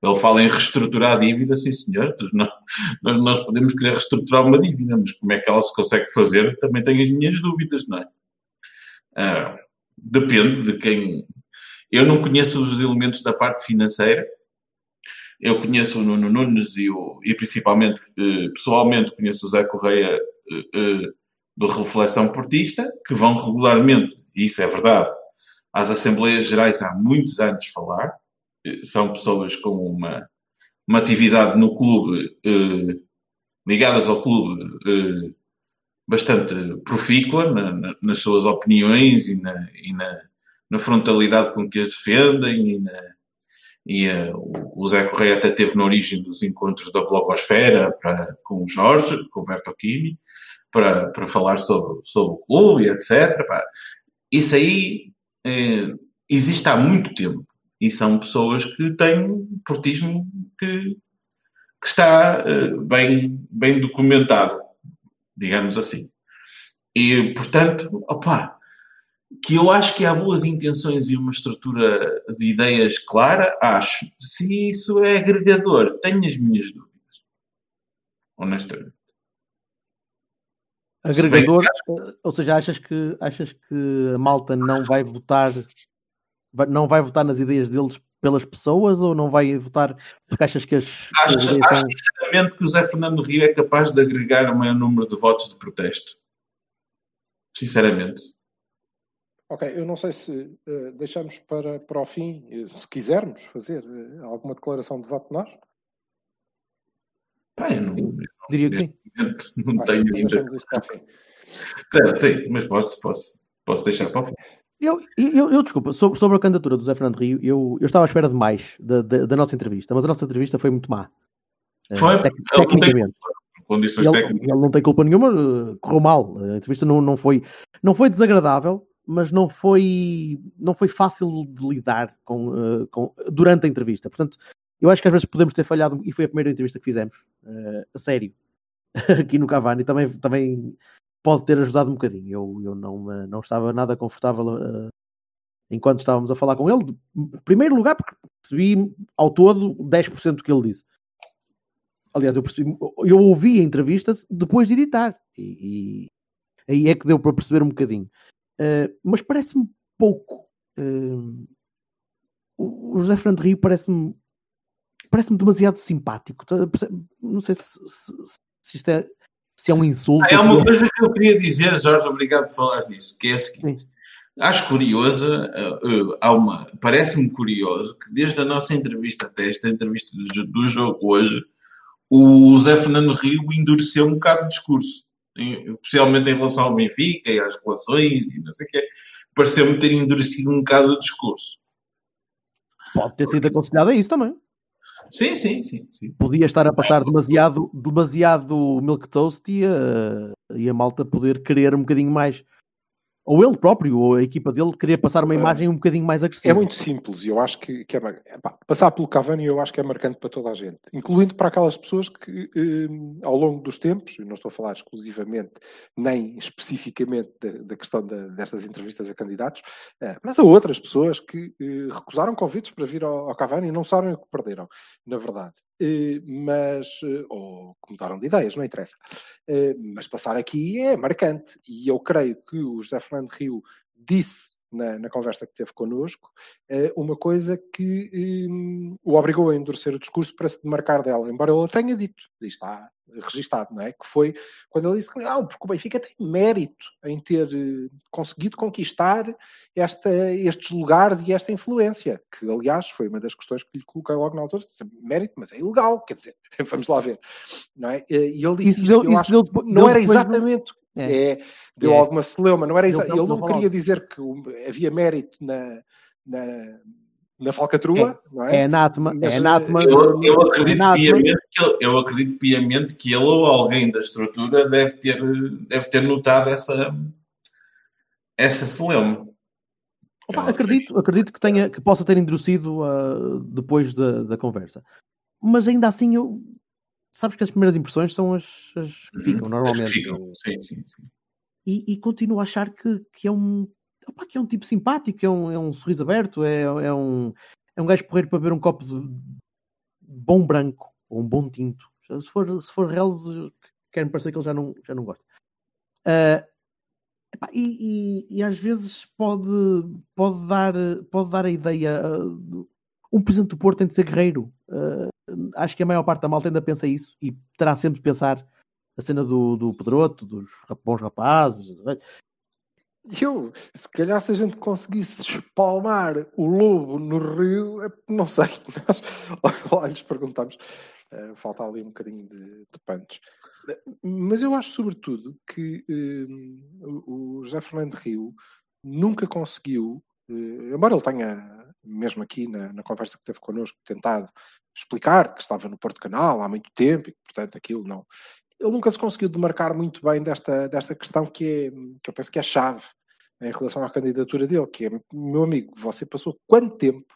Ele fala em reestruturar a dívida, sim senhor. Nós, nós, podemos querer reestruturar uma dívida, mas como é que ela se consegue fazer? Também tenho as minhas dúvidas, não é? Ah, depende de quem. Eu não conheço os elementos da parte financeira. Eu conheço o Nuno Nunes e, o, e principalmente, eh, pessoalmente, conheço o Zé Correia eh, eh, do Reflexão Portista, que vão regularmente, e isso é verdade, às Assembleias Gerais há muitos anos falar. Eh, São pessoas com uma, uma atividade no clube, eh, ligadas ao clube, eh, bastante profícua na- na- nas suas opiniões e, na, e na, frontalidade com que as defendem e, e, eh, o, o Zé Correia até teve na origem dos encontros da blogosfera para, com o Jorge, com o Bertocchini, para, para falar sobre, sobre o clube etc. Pá, Isso aí eh, existe há muito tempo e são pessoas que têm um portismo que, que está eh, bem, bem documentado, digamos assim. E, portanto, opa, que eu acho que há boas intenções e uma estrutura de ideias clara, acho. Se isso é agregador, tenho as minhas dúvidas. Honestamente. Agregador, eh, ou seja, achas que, achas que a malta não vai votar, não vai votar nas ideias deles pelas pessoas ou não vai votar porque achas que as, que as Acho, ideias acho são... sinceramente que o Zé Fernando Rio é capaz de agregar o maior número de votos de protesto. Sinceramente. Ok, eu não sei se eh, deixamos para, para o fim, eh, se quisermos fazer eh, alguma declaração de voto nós. Pá, eu não, eu Diria que sim. não tenho então ainda. Certo, sim, mas posso, posso, posso deixar para o fim. Eu, eu, eu, desculpa, sobre, sobre a candidatura do Zé Fernando Rio, eu, eu estava à espera de mais da, da, da nossa entrevista, mas a nossa entrevista foi muito má. eh, Foi? tec- Ele não tem tecnicamente. Condições Ele, técnicas. ele não tem culpa nenhuma, eh, correu mal. A entrevista não, não, foi, não foi desagradável, mas não foi, não foi fácil de lidar com, eh, com- durante a entrevista. Portanto, eu acho que às vezes podemos ter falhado, e foi a primeira entrevista que fizemos, a sério, aqui no Cavani, também, também pode ter ajudado um bocadinho. Eu, eu não, me- não estava nada confortável eh, enquanto estávamos a falar com ele. Em primeiro lugar, porque percebi ao todo 10% do que ele disse. Aliás, eu, percebi, eu ouvi a entrevista depois de editar. E, e aí é que deu para perceber um bocadinho. Uh, mas parece-me pouco. Uh, o José Fernando Rio parece-me parece-me demasiado simpático. Tá- Não sei se, se, se isto é, se é um insulto. Ah, é uma é- coisa que eu queria dizer, Jorge, obrigado por falares nisso, que é a seguinte. Acho curiosa, eh, eh, há uma, parece-me curioso que desde a nossa entrevista até esta entrevista do, do jogo hoje, o Zé Fernando Rio endureceu um bocado o discurso, especialmente em relação ao Benfica e às relações e não sei o quê. Pareceu-me ter endurecido um bocado o discurso. Pode ter sido aconselhado a isso também. Sim, sim, sim. sim. Podia estar a passar demasiado, demasiado milk toast e a, e a malta poder querer um bocadinho mais. Ou ele próprio, ou a equipa dele, querer passar uma imagem um bocadinho mais agressiva. É muito simples e eu acho que, que é, passar pelo Cavani eu acho que é marcante para toda a gente, incluindo para aquelas pessoas que eh, ao longo dos tempos, e não estou a falar exclusivamente nem especificamente da, da questão da- destas entrevistas a candidatos, eh, mas a outras pessoas que eh, recusaram convites para vir ao, ao Cavani e não sabem o que perderam, na verdade. Eh, mas, eh, ou que mudaram de ideias, não interessa. Eh, mas passar aqui é marcante. E eu creio que o José Fernando Rio disse na, na conversa que teve connosco uma coisa que hum, o obrigou a endurecer o discurso para se demarcar dela, embora ele a tenha dito, e está registado, não é? Que foi quando ele disse que não, porque o Benfica tem mérito em ter eh, conseguido conquistar esta, estes lugares e esta influência, que aliás foi uma das questões que lhe coloquei logo na altura, disse, mérito, mas é ilegal, quer dizer, vamos lá ver, não é? E ele disse Isso deu- que eu isso acho deu que não era exatamente É. é, deu É. alguma celeuma, não era exa- ele não não queria dizer que havia mérito na, na, na falcatrua, não é? É anátema, Mas, é anátema. Eu, eu é acredito anátema. piamente que ele, eu acredito piamente que ele ou alguém da estrutura deve ter, deve ter notado essa, essa celeuma. Opa, acredito, acredito que, tenha, que possa ter endurecido ah, depois da, da conversa. Mas ainda assim, eu, sabes que as primeiras impressões são as, as que ficam, Uhum. normalmente. As que ficam, sim, sim, sim. E, e continuo a achar que, que, é um, opa, que é um tipo simpático, é um, é um sorriso aberto, é, é, um, é um gajo porreiro para beber um copo de bom branco ou um bom tinto. Se for, se for Reels, quer-me parecer que ele já não, já não gosta. Epá, e, e- e às vezes pode, pode, dar, pode dar a ideia. de- um presidente do Porto tem de ser guerreiro. Ah, acho que a maior parte da malta ainda pensa isso e terá sempre de pensar a cena do, do Pedroto, dos bons rapazes. Eu, se calhar se a gente conseguisse espalmar o lobo no rio, é- não sei, nós lhes perguntamos, eh, falta ali um bocadinho de, de. Eh, Mas eu acho sobretudo que eh, o José Fernando Rio nunca conseguiu, embora ele tenha, mesmo aqui na, na conversa que teve connosco, tentado explicar que estava no Porto Canal há muito tempo e que, portanto, aquilo não. Ele nunca se conseguiu demarcar muito bem desta, desta questão que, é, que eu penso que é chave em relação à candidatura dele, que é, meu amigo, você passou quanto tempo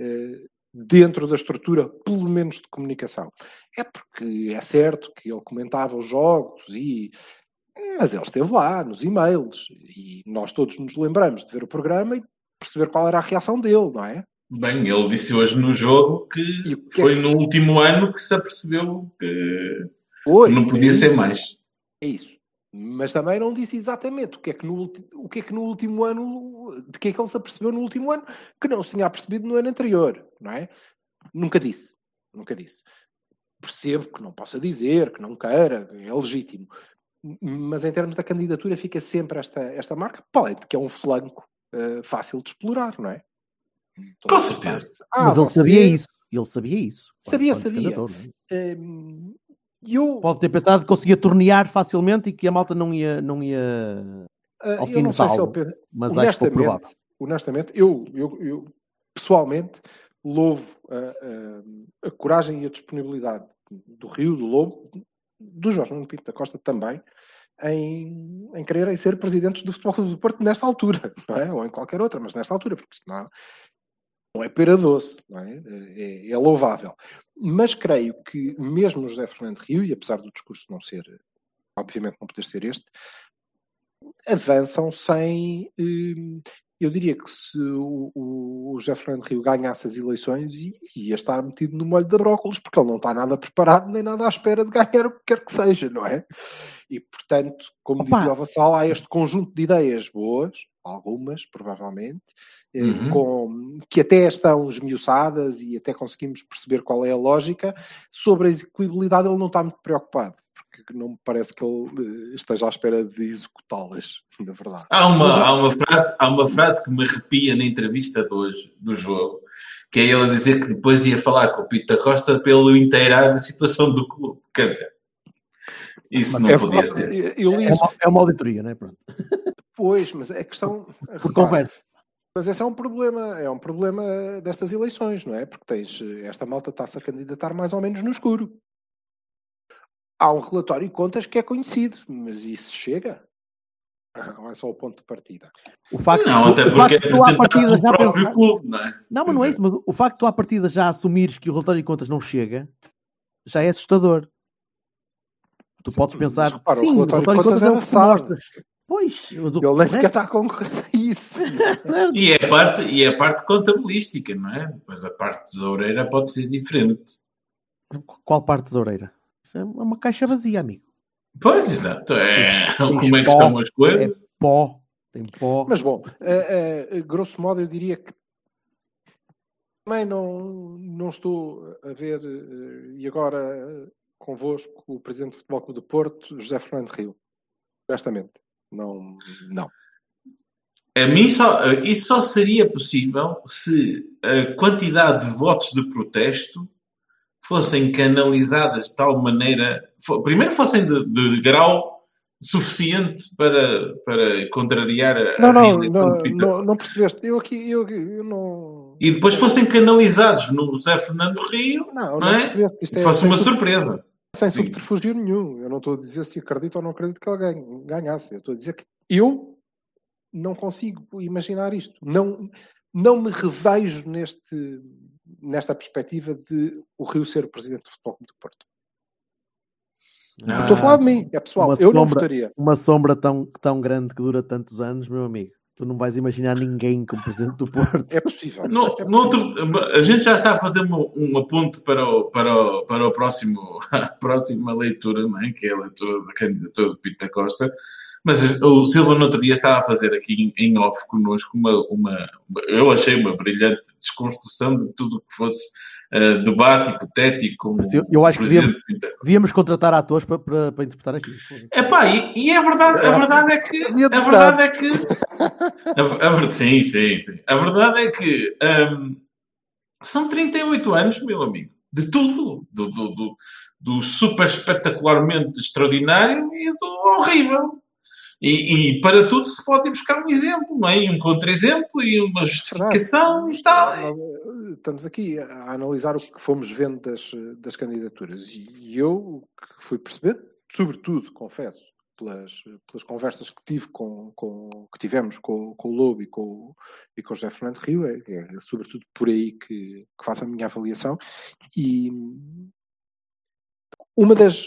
eh, dentro da estrutura, pelo menos de comunicação? É porque é certo que ele comentava os jogos e mas ele esteve lá nos e-mails e nós todos nos lembramos de ver o programa e perceber qual era a reação dele, não é? Bem, ele disse hoje no jogo que que é foi que- no último ano que se apercebeu que Pois, não podia é ser mais. É isso. Mas também não disse exatamente o que é que no, ulti- o que é que no último ano, de que é que ele se apercebeu no último ano, que não se tinha apercebido no ano anterior, não é? Nunca disse. Nunca disse. Percebo que não possa dizer, que não queira, é legítimo. Mas em termos da candidatura fica sempre esta, esta marca, de que é um flanco eh, fácil de explorar, não é? Com certeza. Ah, Mas ele você- sabia isso. Ele sabia isso. Sabia, sabia. é? Eu, Pode ter pensado que conseguia tornear facilmente e que a malta não ia, não ia ah, ao eu fim não sei se ele notá-lo. pensa- mas acho pouco provável. honestamente, honestamente eu, eu, eu pessoalmente louvo a, a- a coragem e a disponibilidade do Rio, do Lobo, do Jorge Nuno Pinto da Costa também, em, em quererem ser presidentes do Futebol do Porto nesta altura, não é? Ou em qualquer outra, mas nesta altura, porque isto não, é pera doce, não é? É, é louvável. Mas creio que mesmo o José Fernando Rio, e apesar do discurso não ser, obviamente não poder ser este, avançam sem. eh, Eu diria que se o, o José Fernando Rio ganhasse as eleições, ia estar metido no molho de brócolos, porque ele não está nada preparado nem nada à espera de ganhar o que quer que seja, não é? E portanto, como Opa! dizia o Vassal, há este conjunto de ideias boas, algumas, provavelmente, eh, Uhum. com, que até estão esmiuçadas e até conseguimos perceber qual é a lógica. Sobre a execuibilidade, ele não está muito preocupado, porque não me parece que ele eh, esteja à espera de executá-las, na verdade. Há uma, há, uma frase, há uma frase que me arrepia na entrevista de hoje, do jogo, que é ele a dizer que depois ia falar com o Pito da Costa pelo inteirar da situação do clube. Quer dizer, isso não É podia ser. eu li É isso uma, é uma auditoria, não é? Pronto. Depois, mas a questão. Por conversa. Mas esse é um problema, é um problema destas eleições, não é? Porque tens eh, esta malta está-se a candidatar mais ou menos no escuro. Há um relatório de contas que é conhecido, mas isso chega? Não é só o ponto de partida. O facto, Não, o- até o porque é à apresentado partida pelo já próprio pensar- clube, não é? Não, mas não é isso, mas o facto de tu à partida já assumires que o relatório de contas não chega já é assustador. Tu Sim, podes mas pensar, repara, o sim, relatório de contas é é o que tu mostras. Pois, mas o Ele nem sequer está a concorrer a isso. E é a parte, e é a parte contabilística, não é? Depois a parte tesoureira pode ser diferente. Qual parte tesoureira? Isso é uma caixa vazia, amigo. Pois, exato. É, como é que pó, estão as coisas? É pó. Tem pó. Mas bom, eh, eh, grosso modo eu diria que também não, não estou a ver, eh, e agora convosco, o Presidente do Futebol Clube do Porto, José Fernando Rio. Honestamente, não, não. A mim só, isso só seria possível se a quantidade de votos de protesto fossem canalizadas de tal maneira, primeiro fossem de, de grau suficiente para, para contrariar a, Não, não, não, não, não percebeste. Eu aqui, eu, eu não. E depois fossem canalizados no José Fernando Rio, Não, não não é? percebeste. Isto é fosse uma surpresa. Sem Sim. subterfúgio nenhum. Eu não estou a dizer se acredito ou não acredito que ele ganhe- ganhasse. Eu estou a dizer que eu não consigo imaginar isto. Não, não me revejo neste, nesta perspectiva de o Rio ser o presidente do Futebol do Porto. Não. Estou a falar de mim, é pessoal. Uma Eu não sombra. votaria. Uma sombra tão, tão grande que dura tantos anos, meu amigo. Tu não vais imaginar ninguém como presidente do Porto. É possível. No, É possível. outro- a gente já está a fazer uma, um aponto para o, para o, para o próximo, a próxima leitura, não é? que é a leitura da candidatura do Pita Costa. Mas o Silva, no outro dia, estava a fazer aqui em, em off connosco uma, uma. Eu achei uma brilhante desconstrução de tudo o que fosse eh, debate hipotético. Eu- acho que Pinta Devíamos contratar atores para, para, para interpretar aqui. Epá, e, e é verdade, a verdade é que. A verdade é que. A, a ver- sim, sim, sim. A verdade é que hum, são 38 anos, meu amigo, de tudo. Do, do, do, do super espetacularmente extraordinário e do horrível. E, e para tudo se pode ir buscar um exemplo, não é? E um contra-exemplo e uma justificação e tal. Eh, Estamos aqui a analisar o que fomos vendo das, das candidaturas e eu o que fui percebendo, sobretudo, confesso, pelas, pelas conversas que tive com, com que tivemos com, com o Lobo e com, o- e com o José Fernando Rio, é, é sobretudo por aí que, que faço a minha avaliação. E uma das,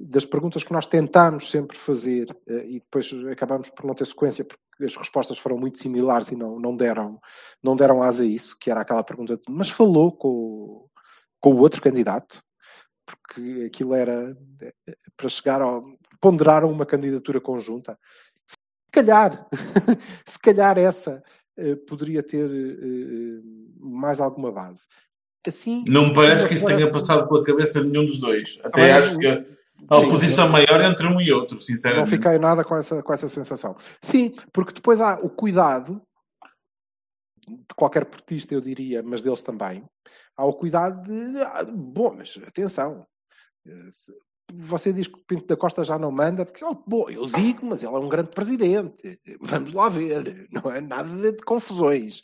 das perguntas que nós tentámos sempre fazer eh, e depois acabámos por não ter sequência porque as respostas foram muito similares e não, não, deram, não deram asa a isso, que era aquela pergunta de mas falou com, com o outro candidato? Porque aquilo era eh, para chegar ao. ponderaram uma candidatura conjunta. Se calhar, se calhar essa eh, poderia ter mais alguma base. Assim, Não me parece que isso tenha passado pela cabeça de nenhum dos dois. Até Também acho não- que a a Sim. oposição maior entre um e outro, Não sinceramente. fiquei nada com essa, com essa sensação. Sim, porque depois há o cuidado de qualquer portista, eu diria, mas deles também. Há o cuidado de. ah, Bom, mas atenção. eh, Você diz que o Pinto da Costa já não manda, porque, oh, bom, eu digo, mas ele é um grande presidente. Vamos lá ver, não é nada de confusões.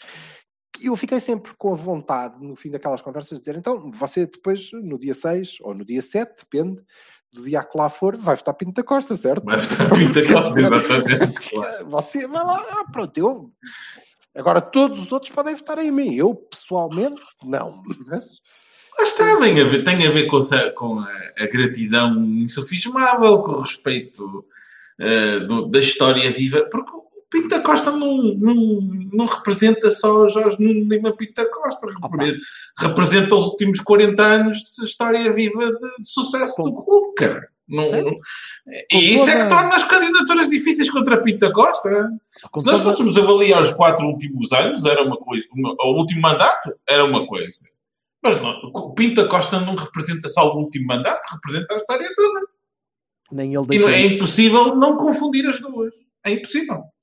Eu fiquei sempre com a vontade, no fim daquelas conversas, de dizer, então, você depois, no dia 6 ou no dia 7, depende do dia que lá for, vai votar Pinto da Costa, certo? Vai votar Pinto da Costa, exatamente. Você vai lá, ah, pronto, eu... Agora, todos os outros podem votar em mim. Eu, pessoalmente, não. Mas... Está, tem a ver, tem a, ver com, a, com a, a gratidão insufismável, com o respeito uh, do, da história viva, porque Pinto da Costa não, não, não representa só Jorge Nuno Lima Pinto da Costa, representa os últimos 40 anos de história viva de, de sucesso do clube, cara. Não, não, e isso é que torna as candidaturas difíceis contra Pinto da Costa. Se nós fôssemos avaliar os quatro últimos anos, era uma coisa, uma, o último mandato era uma coisa. Mas não, o Pinto da Costa não representa só o último mandato, representa a história toda. Nem ele e é impossível não confundir as duas. É impossível.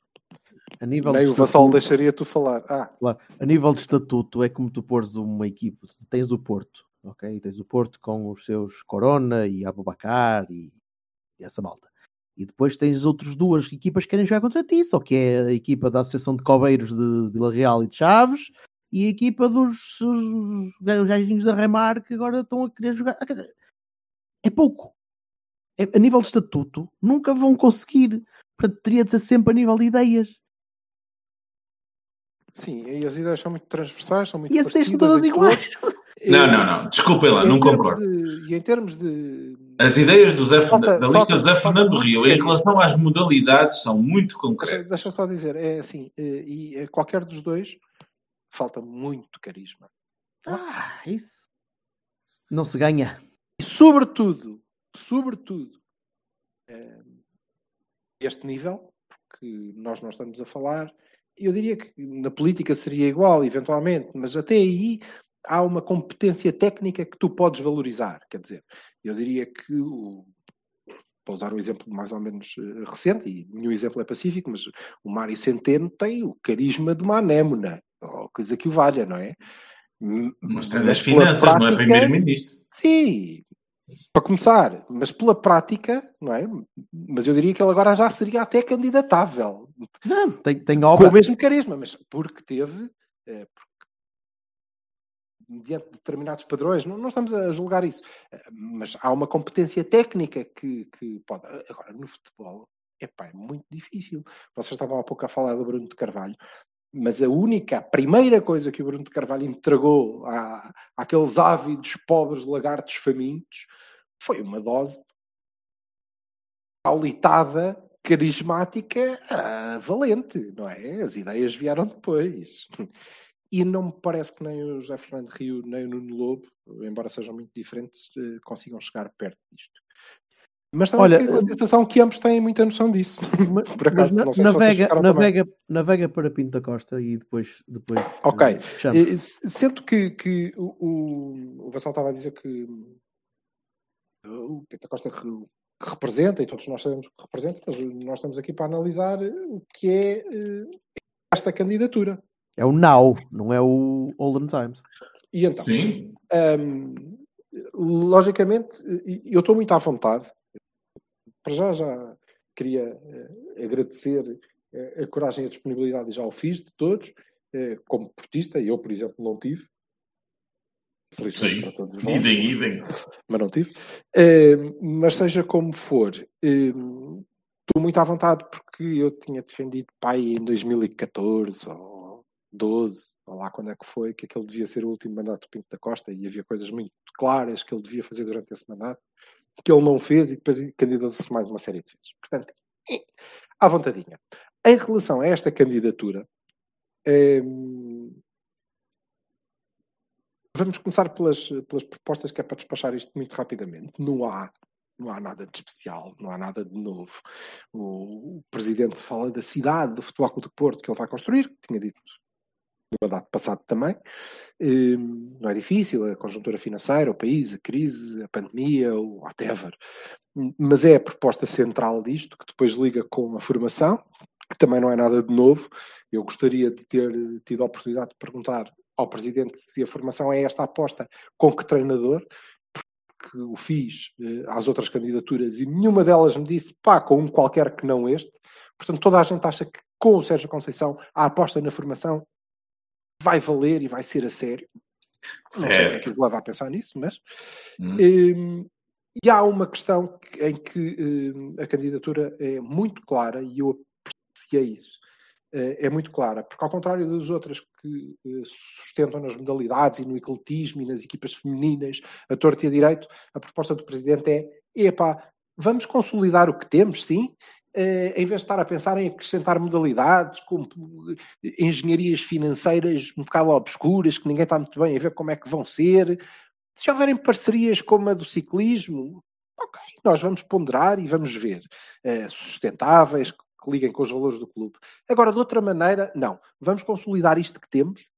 A nível Nem o Vassal deixaria tu falar. Ah, Claro. A nível de estatuto, é como tu pôres uma equipe. Tens o Porto, ok? Tens o Porto com os seus Corona e Abubacar e, e essa malta. E depois tens outras duas equipas que querem jogar contra ti, só que é a equipa da Associação de Cobeiros de Vila Real e de Chaves e a equipa dos os, os gajinhos da Remar que agora estão a querer jogar. Ah, Quer dizer, é pouco. É- a nível de estatuto, nunca vão conseguir. Portanto, teria de ser sempre a nível de ideias. Sim, e as ideias são muito transversais, são muito E as ideias são todas iguais. Não, não, não. Desculpem lá, não concordo. de- e em termos de. As ideias do Zé, Falta- da lista falta- do Zé Fernando Rio em relação às modalidades são muito concretas. deixa eu só dizer, é assim, eh, e eh, qualquer dos dois falta muito carisma. Ah, isso. Não se ganha. E sobretudo, sobretudo, eh, este nível, porque nós não estamos a falar, eu diria que na política seria igual, eventualmente, mas até aí há uma competência técnica que tu podes valorizar. Quer dizer, eu diria que. Para usar um exemplo mais ou menos eh, recente, e nenhum exemplo é pacífico, mas o Mário Centeno tem o carisma de uma anémona, ou coisa que o valha, não é? Mas tem das finanças, não é prática- primeiro-ministro. Sim, para começar, mas pela prática, não é? Mas eu diria que ele agora já seria até candidatável, Não, tem, tem com obra. o mesmo carisma, mas porque teve, eh, porque, mediante determinados padrões, não, não estamos a julgar isso, eh, mas há uma competência técnica que, que pode. Agora, no futebol, epá, é muito difícil. Vocês estavam há pouco a falar do Bruno de Carvalho. Mas a única, a primeira coisa que o Bruno de Carvalho entregou à, àqueles ávidos, pobres lagartos famintos foi uma dose paulitada, carismática, ah, valente, não é? As ideias vieram depois. E não me parece que nem o José Fernando Rio, nem o Nuno Lobo, embora sejam muito diferentes, eh, consigam chegar perto disto. Mas também Olha, fiquei com a sensação que ambos têm muita noção disso. Por Mas acaso, na- não sei se vocês navega, navega, navega para Pinto da Costa e depois. depois Ok. eh, chama. Eh, s- Sendo que, que o, o, o Vassal estava a dizer que o Pinto da Costa re- que representa, e todos nós sabemos o que representa, mas nós estamos aqui para analisar o que é eh, esta candidatura. É o Now, não é o Olden Times. E então, Sim. Hum, logicamente, e- e eu estou muito à vontade. Para já, já queria eh, agradecer eh, a coragem e a disponibilidade, e já o fiz de todos, eh, como portista, e eu, por exemplo, não tive. Felizmente Sim. para todos vós, Idem, idem. mas não tive. Mas seja como for, estou muito à vontade porque eu tinha defendido pai em 2014 ou 12, ou lá quando é que foi, que aquele devia ser o último mandato do Pinto da Costa e havia coisas muito claras que ele devia fazer durante esse mandato, que ele não fez e depois candidatou-se mais uma série de vezes. Portanto, é, à vontadinha. Em relação a esta candidatura, hum, vamos começar pelas, pelas propostas que é para despachar isto muito rapidamente. Não há, não há nada de especial, não há nada de novo. O, o presidente fala da cidade do Futebol Clube do Porto que ele vai construir, que tinha dito no mandato passado também. Hum, não é difícil, a conjuntura financeira, o país, a crise, a pandemia, o whatever. Mas é a proposta central disto, que depois liga com a formação, que também não é nada de novo. Eu gostaria de ter tido a oportunidade de perguntar ao Presidente se a formação é esta aposta, com que treinador, porque o fiz eh, às outras candidaturas e nenhuma delas me disse, pá, com um qualquer que não este. Portanto, toda a gente acha que com o Sérgio Conceição a aposta na formação vai valer e vai ser a sério. Não sei o que que Certo. o leva a pensar nisso, mas. Hum. Hum, e há uma questão que- em que hum, a candidatura é muito clara e eu apreciei isso. Eh, é muito clara, porque ao contrário das outras que eh, sustentam nas modalidades e no ecletismo e nas equipas femininas, a torto e a direito, a proposta do Presidente é: epá, vamos consolidar o que temos, sim, eh, em vez de estar a pensar em acrescentar modalidades, como eh, engenharias financeiras um bocado obscuras, que ninguém está muito bem a ver como é que vão ser. Se houverem parcerias como a do ciclismo, ok, nós vamos ponderar e vamos ver. eh, sustentáveis, que liguem com os valores do clube. Agora, de outra maneira, não. Vamos consolidar isto que temos,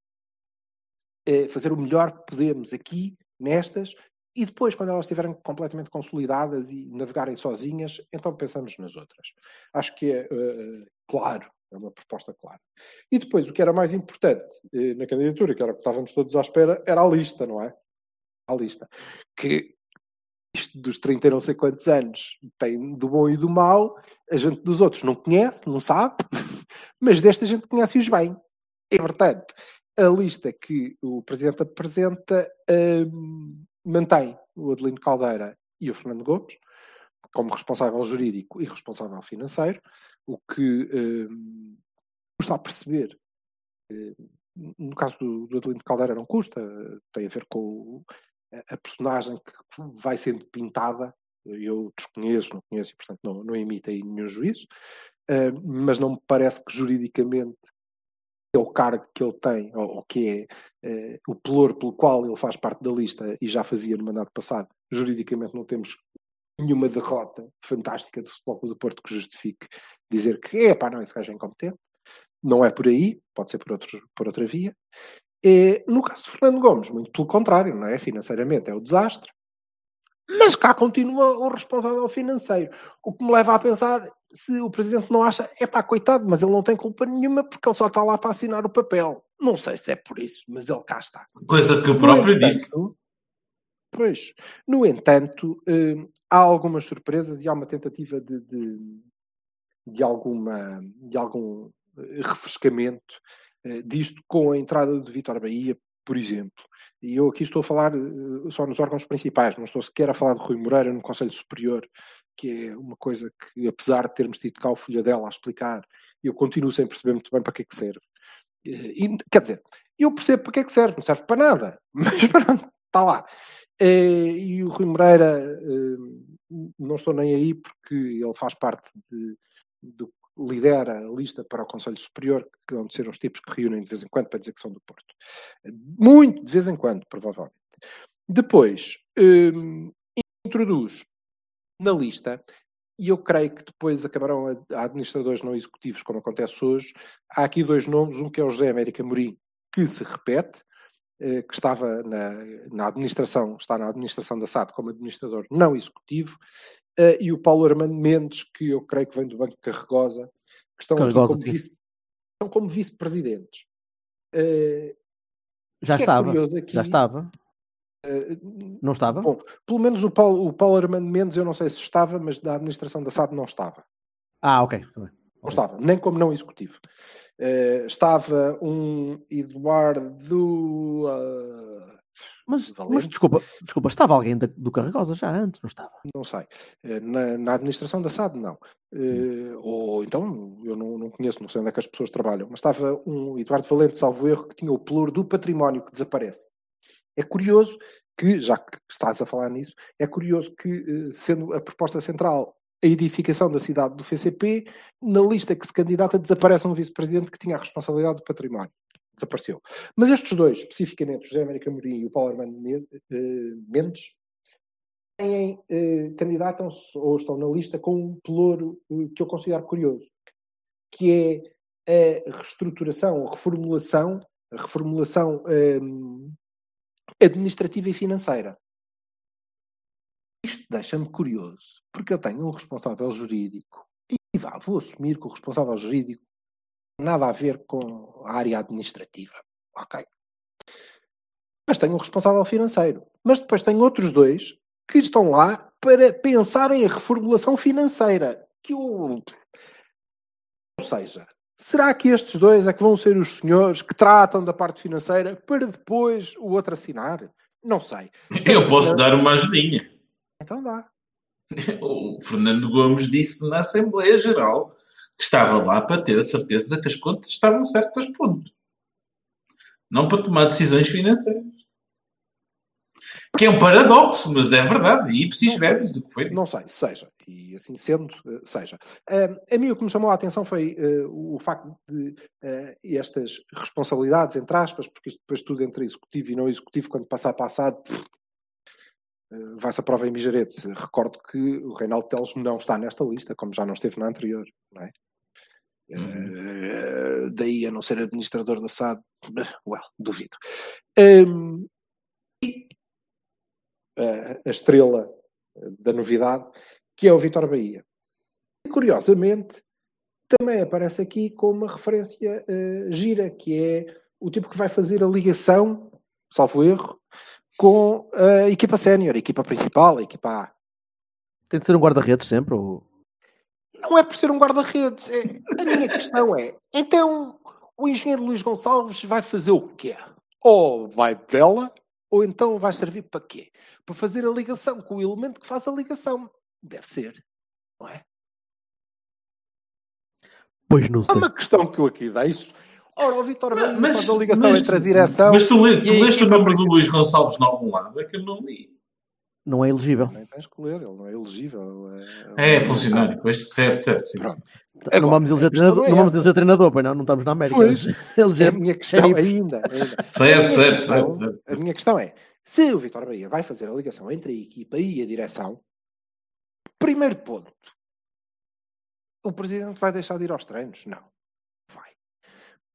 eh, fazer o melhor que podemos aqui, nestas, e depois, quando elas estiverem completamente consolidadas e navegarem sozinhas, então pensamos nas outras. Acho que é eh, claro, é uma proposta clara. E depois, o que era mais importante eh, na candidatura, que era o que estávamos todos à espera, era a lista, não é? A lista. Que isto dos 30 e não sei quantos anos tem do bom e do mau, a gente dos outros não conhece, não sabe, mas desta gente conhece-os bem. E, portanto, a lista que o Presidente apresenta hum, mantém o Adelino Caldeira e o Fernando Gomes como responsável jurídico e responsável financeiro, o que hum, custa a perceber. Hum, No caso do, do Adelino Caldeira não custa, tem a ver com a- personagem que vai sendo pintada. Eu desconheço, não conheço e, portanto, não, não emito aí nenhum juízo, Uh, mas não me parece que juridicamente é o cargo que ele tem, ou, ou que é uh, o pelour pelo qual ele faz parte da lista e já fazia no mandato passado, juridicamente não temos nenhuma derrota fantástica do Futebol do Porto que justifique dizer que é pá, não, esse gajo é incompetente. Não é por aí, pode ser por, outro, por outra via. E, no caso de Fernando Gomes, muito pelo contrário, não é? Financeiramente é o desastre. Mas cá continua o responsável financeiro. O que me leva a pensar se o presidente não acha, é pá, coitado, mas ele não tem culpa nenhuma porque ele só está lá para assinar o papel. Não sei se é por isso, mas ele cá está. Coisa que o próprio entanto, disse. Pois, no entanto, eh, há algumas surpresas e há uma tentativa de, de, de alguma, de algum eh, refrescamento eh, disto com a entrada de Vitor Bahia, por exemplo. E eu aqui estou a falar eh, só nos órgãos principais, não estou sequer a falar de Rui Moreira no Conselho Superior, que é uma coisa que, apesar de termos tido cá o filho dela a explicar, eu continuo sem perceber muito bem para que é que serve. Eh, E, quer dizer, eu percebo para que é que serve, não serve para nada, mas pronto, está lá. Eh, E o Rui Moreira, eh, não estou nem aí porque ele faz parte de, do lidera a lista para o Conselho Superior, que vão ser os tipos que reúnem de vez em quando para dizer que são do Porto. Muito de vez em quando, provavelmente. Depois, hum, introduz na lista, e eu creio que depois acabarão a, a administradores não executivos, como acontece hoje. Há aqui dois nomes, um que é o José América Morim, que se repete, eh, que estava na, na administração, está na administração da SAD como administrador não executivo, eh, e o Paulo Armando Mendes, que eu creio que vem do Banco Carregosa, que estão Carregosa, como, vice, estão como vice-presidentes. Eh, Já que é estava. curioso aqui, Já estava. Eh, Não estava? Bom, pelo menos o Paulo, o Paulo Armando Mendes, eu não sei se estava, mas da administração da SAD não estava. Ah, ok. Tá. Não estava, nem como não executivo. Eh, estava um Eduardo. ah, Mas, mas desculpa, desculpa, estava alguém da- do Carregosa já antes, não estava? não sei. Eh, na, na administração da SAD, não. Eh, ou então, eu não, não conheço, não sei onde é que as pessoas trabalham, mas estava um Eduardo Valente, salvo erro, que tinha o pluro do património que desaparece. É curioso que, já que estás a falar nisso, é curioso que, eh, sendo a proposta central a edificação da cidade do FCP, na lista que se candidata desaparece um vice-presidente que tinha a responsabilidade do património. Desapareceu. Mas estes dois, especificamente, José América Mourinho e o Paulo Armando eh, Mendes, têm, eh, candidatam-se ou estão na lista com um pelouro eh, que eu considero curioso, que é a reestruturação, a reformulação, a reformulação ehm, administrativa e financeira. Isto deixa-me curioso, porque eu tenho um responsável jurídico e vá, vou assumir que o responsável jurídico nada a ver com a área administrativa. Ok. Mas tenho um responsável financeiro. Mas depois tenho outros dois que estão lá para pensar em reformulação financeira. Que eu... Ou seja, Será que estes dois é que vão ser os senhores que tratam da parte financeira para depois o outro assinar? Não sei. Eu posso dar uma ajudinha. Então dá. O Fernando Gomes disse na Assembleia Geral que estava lá para ter a certeza que as contas estavam certas, ponto. Não para tomar decisões financeiras. Que é um paradoxo, mas é verdade. E preciso ver o que foi. Não sei, seja. E assim sendo, eh, seja. Uh, a mim o que me chamou a atenção foi uh, o facto de uh, estas responsabilidades, entre aspas, porque isto depois tudo entre executivo e não executivo, quando passar passado, vai-se a prova em Mijarete. Recordo que o Reinaldo Teles não está nesta lista, como já não esteve na anterior, não é? Uhum. daí a não ser administrador da SAD, well, duvido. Um, e a estrela da novidade, que é o Vitor Bahia. E, curiosamente, também aparece aqui com uma referência uh, gira, que é o tipo que vai fazer a ligação, salvo erro, com a equipa sénior, a equipa principal, a equipa A. Tem de ser um guarda-redes sempre? Ou... Não é por ser um guarda-redes. É... A minha questão é, então, o engenheiro Luís Gonçalves vai fazer o quê? Ou vai dela, ou então vai servir para quê? Para fazer a ligação com o elemento que faz a ligação. Deve ser, não é? Pois não sei. Há uma questão que eu aqui deixo. Ora, o Vitor Mendes mas, faz a ligação mas, entre a direção. Mas tu, le, tu leste o nome do Luís Gonçalves em algum lado? É que eu não li. Não é elegível. Nem tens que ler, ele não é elegível. É, é, é funcionário, pois, certo, certo. Sim, sim. Agora, não vamos eleger treinador, é não vamos eleger treinador, pois não, não estamos na América. Pois, eleger... a minha questão ainda, ainda. Certo, certo, certo, certo. A minha questão é, se o Vitor Bahia vai fazer a ligação entre a equipa e a direção, primeiro ponto, o presidente vai deixar de ir aos treinos? Não. Vai.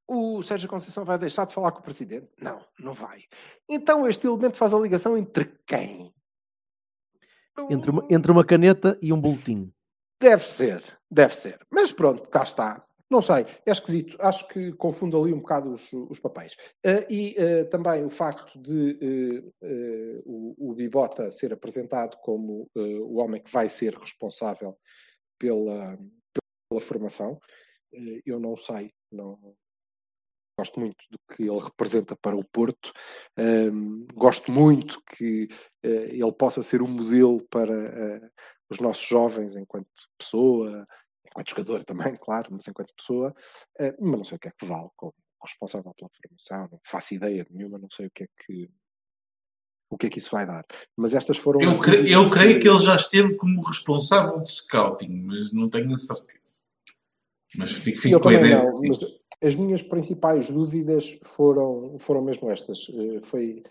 O Sérgio Conceição vai deixar de falar com o presidente? Não, não vai. Então este elemento faz a ligação entre quem? Entre uma, entre uma caneta e um boletim. Deve ser, deve ser. Mas pronto, cá está. Não sei, é esquisito. Acho que confundo ali um bocado os, os papéis. Uh, e uh, também o facto de uh, o, o, Bibota ser apresentado como o homem que vai ser responsável pela, pela formação. eu não sei, não, gosto muito do que ele representa para o Porto, um, gosto muito que uh, ele possa ser um modelo para uh, os nossos jovens enquanto pessoa, enquanto jogador também, claro, mas enquanto pessoa, uh, mas não sei o que é que vale como responsável pela formação, não faço ideia de nenhuma, não sei o que é que o que é que isso vai dar. Mas estas foram. Eu, creio, eu creio que ele já esteve como responsável de scouting, mas não tenho a certeza. Mas fico, fico com a ideia. Não, mas as minhas principais dúvidas foram, foram mesmo estas. Uh, foi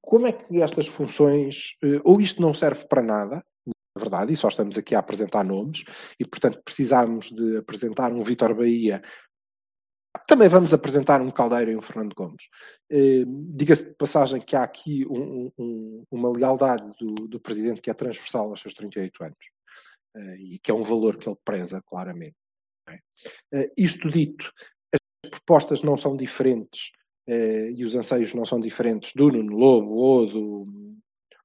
como é que estas funções, uh, ou isto não serve para nada, na verdade, e só estamos aqui a apresentar nomes, e portanto precisamos de apresentar um Vitor Bahia também vamos apresentar um Caldeiro e um Fernando Gomes. Uh, Diga-se de passagem que há aqui um, um, uma lealdade do, do, Presidente que é transversal aos seus 38 anos e que é um valor que ele preza claramente. Uh, isto dito, propostas não são diferentes e os anseios não são diferentes do Nuno Lobo ou do,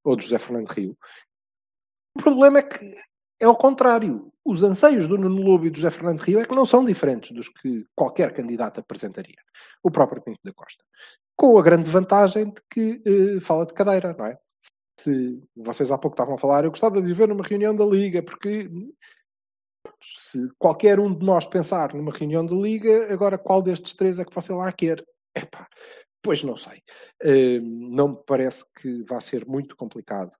ou do José Fernando Rio. O problema é que é ao contrário. Os anseios do Nuno Lobo e do José Fernando Rio é que não são diferentes dos que qualquer candidato apresentaria. O próprio Pinto da Costa. Com a grande vantagem de que eh, fala de cadeira, não é? Se vocês há pouco estavam a falar, eu gostava de ver numa reunião da Liga, porque se qualquer um de nós pensar numa reunião da Liga, agora qual destes três é que você lá quer? Epá, pois não sei. Uh, não me parece que vá ser muito complicado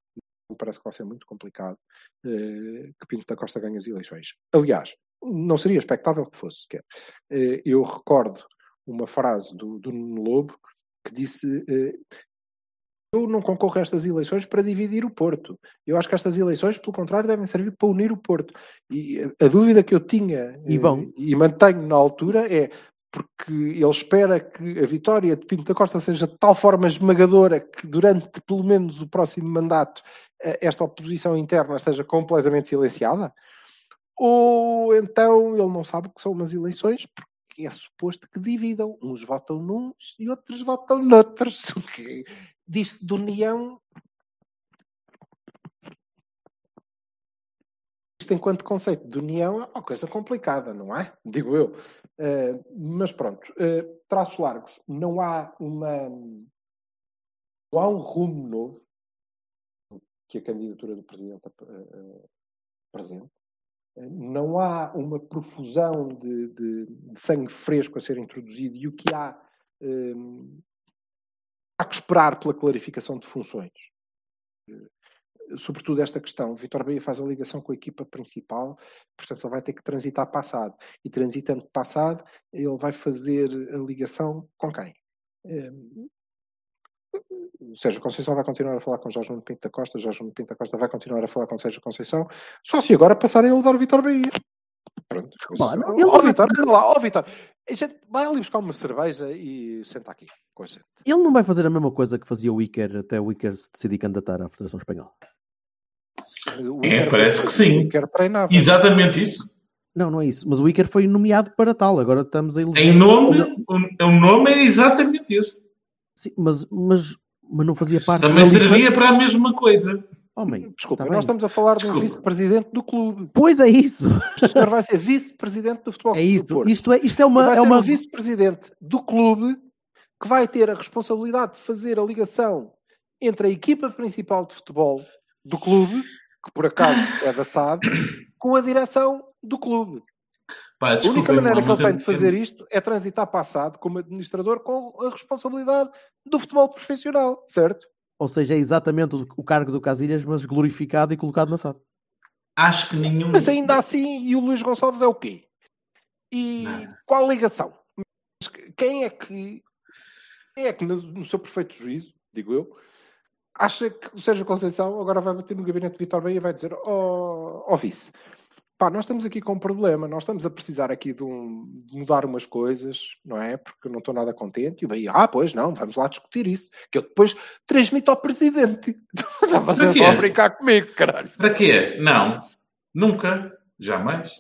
me parece que vai ser muito complicado uh, que Pinto da Costa ganhe as eleições. Aliás, não seria expectável que fosse sequer. Uh, eu recordo uma frase do, do Nuno Lobo que disse uh, eu não concorro a estas eleições para dividir o Porto. Eu acho que estas eleições, pelo contrário, devem servir para unir o Porto. E a, dúvida que eu tinha e, bom. e mantenho na altura é porque ele espera que a vitória de Pinto da Costa seja de tal forma esmagadora que durante pelo menos o próximo mandato eh, esta oposição interna seja completamente silenciada? Ou então ele não sabe que são umas eleições porque é suposto que dividam. Uns votam nuns e outros votam noutros. O que diz de união isto enquanto conceito de união é uma coisa complicada, não é? Digo eu. Uh, mas pronto, uh, traços largos, não há uma não há um rumo novo que a candidatura do Presidente uh, presente. Não há uma profusão de, de, de, sangue fresco a ser introduzido e o que há há que esperar pela clarificação de funções sobretudo esta questão. Vitor Bahia faz a ligação com a equipa principal, portanto ele vai ter que transitar passado. E transitando passado, ele vai fazer a ligação com quem? Um, Sérgio Conceição vai continuar a falar com Jorge Nuno Pinto da Costa, Jorge Nuno Pinto da Costa vai continuar a falar com Sérgio Conceição, só se agora passarem a levar o Vitor Bahia. Pronto. Mano, ele ó, Vitor, lá, ó Vitor, vai ali buscar uma cerveja e senta aqui com a gente. Ele não vai fazer a mesma coisa que fazia o Iker até o Iker se decidir candidatar à Federação Espanhola. É, parece que sim. Exatamente isso. Não, não é isso. Mas o Iker foi nomeado para tal. Agora estamos a eleger... Em nome, o, o nome é exatamente esse. Sim, mas, mas, mas não fazia parte... Também servia para a mesma coisa. Homem, Desculpa, tá nós estamos a falar Desculpa. de um vice-presidente do clube. Pois é isso. O senhor vai ser vice-presidente do futebol É isso. Isto é, isto é uma... Vai é ser uma... um vice-presidente do clube que vai ter a responsabilidade de fazer a ligação entre a equipa principal de futebol do clube que por acaso é da SAD, com a direção do clube. Pá, a única maneira que ele tem de fazer isto é transitar para a SAD como administrador com a responsabilidade do futebol profissional, certo? Ou seja, é exatamente o cargo do Casilhas, mas glorificado e colocado na SAD. Acho que nenhum. Mas ainda assim, e o Luís Gonçalves é o quê? E Não. qual a ligação? Quem é que, quem é que no seu perfeito juízo, digo eu, acha que o Sérgio Conceição agora vai bater no gabinete de Vitor Bahia e vai dizer: Ó oh, oh, vice, pá, nós estamos aqui com um problema, nós estamos a precisar aqui de, um, de mudar umas coisas, não é? Porque eu não estou nada contente. E o Bahia, ah, pois não, vamos lá discutir isso, que eu depois transmito ao presidente. Está você a brincar comigo, caralho. Para quê? Não, nunca, jamais.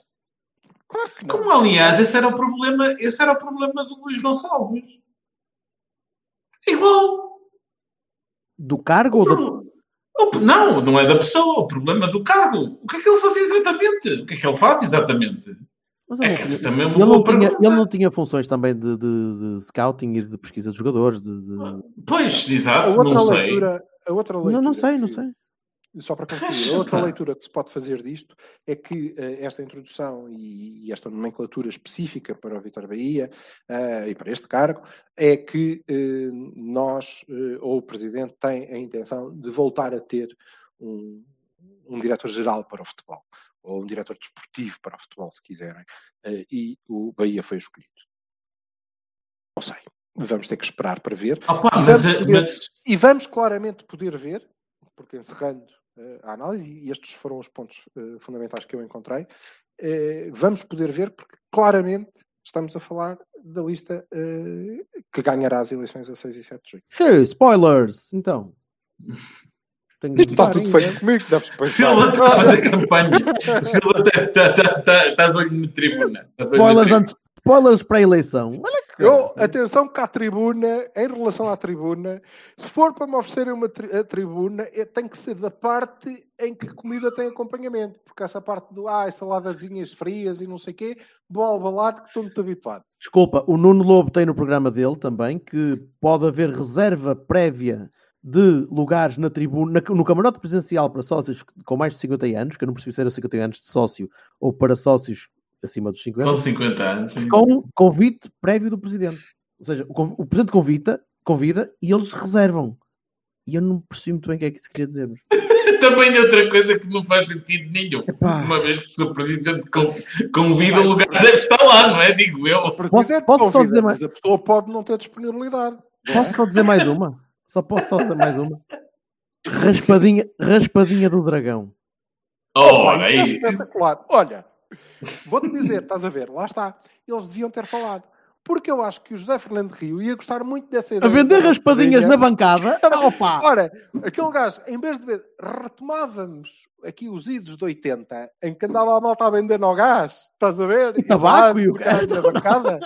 Claro que não. Como aliás, esse era o problema, esse era o problema do Luís Gonçalves. Igual do cargo ou da... Não, não é da pessoa, o problema é do cargo. O que é que ele fazia exatamente? O que é que ele faz exatamente? Mas é que também é ele, não tinha, ele não tinha funções também de, de, de, scouting e de pesquisa de jogadores? De, de... Pois, exato, não leitura, sei. A outra leitura não, não sei, não sei só para concluir, a outra leitura que se pode fazer disto é que uh, esta introdução e, e, esta nomenclatura específica para o Vitor Bahia uh, e para este cargo é que uh, nós, ou o Presidente, tem a intenção de voltar a ter um, um diretor-geral para o futebol, ou um diretor desportivo para o futebol, se quiserem, e o Bahia foi escolhido. Não sei. Vamos ter que esperar para ver. Opa, e, vamos poder, mas... e vamos claramente poder ver, porque encerrando uh, a análise, e estes foram os pontos uh, fundamentais que eu encontrei, uh, vamos poder ver, porque claramente estamos a falar da lista que ganhará as eleições a 6 e 7 de junho. Cheio, spoilers! Então. Tenho Isto está tudo feito comigo, deves pensar. Silva está a fazer campanha. Silva está, está, está, está de olho na tribuna. Spoilers, antes, spoilers para a eleição. Olha eu, atenção que a tribuna, em relação à tribuna, se for para me oferecerem uma tri a tribuna, é, tem que ser da parte em que a comida tem acompanhamento, porque essa parte do ah, saladazinhas frias e não sei o quê, boal balado que estou muito habituado. Desculpa, o Nuno Lobo tem no programa dele também que pode haver reserva prévia de lugares na tribuna, no camarote presidencial para sócios com mais de 50 anos, que eu não percebi se era 50 anos de sócio ou para sócios acima dos 50. Com 50 anos. Sim. Com convite prévio do presidente. Ou seja, o, o presidente convita, convida e eles reservam. E eu não percebi muito bem o que é que isso queria dizer. Também outra coisa que não faz sentido nenhum. Epá. Uma vez que o presidente convida, o lugar deve estar lá, não é? Digo eu. Posso, posso só dizer mais? Mas a pessoa pode não ter disponibilidade. Posso só dizer mais uma? Só posso só dizer mais uma? Raspadinha, raspadinha do dragão. Oh, aí. É espetacular. Olha, Vou-te dizer, estás a ver, lá está. Eles deviam ter falado. Porque eu acho que o José Fernando Rio ia gostar muito dessa ideia. A vender raspadinhas na bancada? Opa! Ora, aquele gajo, em vez de ver, retomávamos aqui os idos de 80, em que andava a malta a vender no gás, estás a ver? E tabaco e o Na bancada.